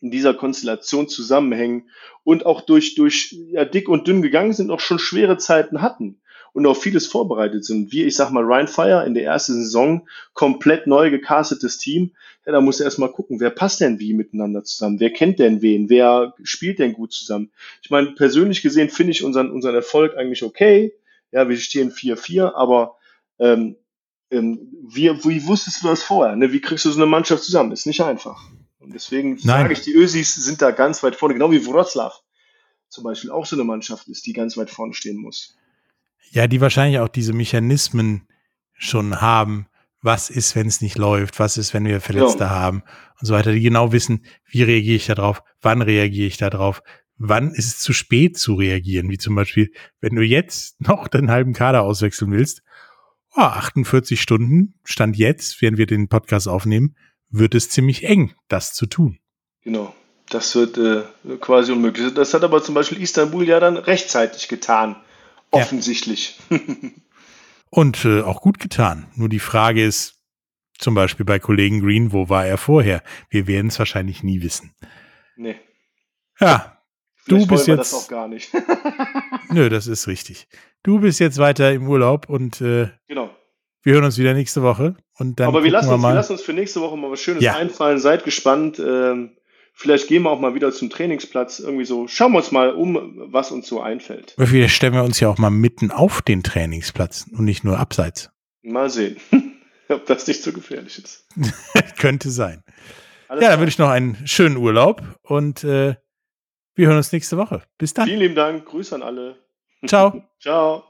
in dieser Konstellation zusammenhängen und auch durch, durch ja, dick und dünn gegangen sind, auch schon schwere Zeiten hatten und auf vieles vorbereitet sind. Wie, ich sag mal, Ryan Fire in der ersten Saison, komplett neu gecastetes Team. Ja, da muss er erstmal gucken, wer passt denn wie miteinander zusammen? Wer kennt denn wen? Wer spielt denn gut zusammen? Ich meine, persönlich gesehen finde ich unseren, unseren Erfolg eigentlich okay. Ja, wir stehen 4-4, aber ähm, ähm, wie, wie wusstest du das vorher? Ne? Wie kriegst du so eine Mannschaft zusammen? Ist nicht einfach. Und deswegen sage ich, die Ösis sind da ganz weit vorne, genau wie Wroclaw zum Beispiel auch so eine Mannschaft ist, die ganz weit vorne stehen muss.
Ja, die wahrscheinlich auch diese Mechanismen schon haben. Was ist, wenn es nicht läuft? Was ist, wenn wir Verletzte ja. haben? Und so weiter. Die genau wissen, wie reagiere ich darauf? Wann reagiere ich darauf? Wann ist es zu spät zu reagieren? Wie zum Beispiel, wenn du jetzt noch den halben Kader auswechseln willst. Oh, 48 Stunden, Stand jetzt, während wir den Podcast aufnehmen, wird es ziemlich eng, das zu tun.
Genau. Das wird äh, quasi unmöglich. Das hat aber zum Beispiel Istanbul ja dann rechtzeitig getan. Offensichtlich. Ja.
Und äh, auch gut getan. Nur die Frage ist, zum Beispiel bei Kollegen Green, wo war er vorher? Wir werden es wahrscheinlich nie wissen.
Nee.
Ja, Vielleicht du bist jetzt. Das
auch gar nicht.
Nö, das ist richtig. Du bist jetzt weiter im Urlaub und äh,
genau.
wir hören uns wieder nächste Woche. Und dann
Aber wir lassen, wir, uns, wir lassen uns für nächste Woche mal was Schönes ja. einfallen. Seid gespannt. Ähm, Vielleicht gehen wir auch mal wieder zum Trainingsplatz. Irgendwie so, schauen wir uns mal um, was uns so einfällt.
Vielleicht stellen wir uns ja auch mal mitten auf den Trainingsplatz und nicht nur abseits.
Mal sehen, ob das nicht so gefährlich ist.
Könnte sein. Alles ja, dann wünsche ich noch einen schönen Urlaub und äh, wir hören uns nächste Woche. Bis dann.
Vielen lieben Dank. Grüße an alle.
Ciao.
Ciao.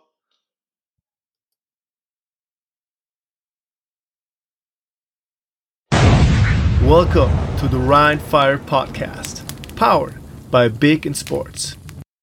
Welcome to the Rhine Fire Podcast, powered by Big in Sports.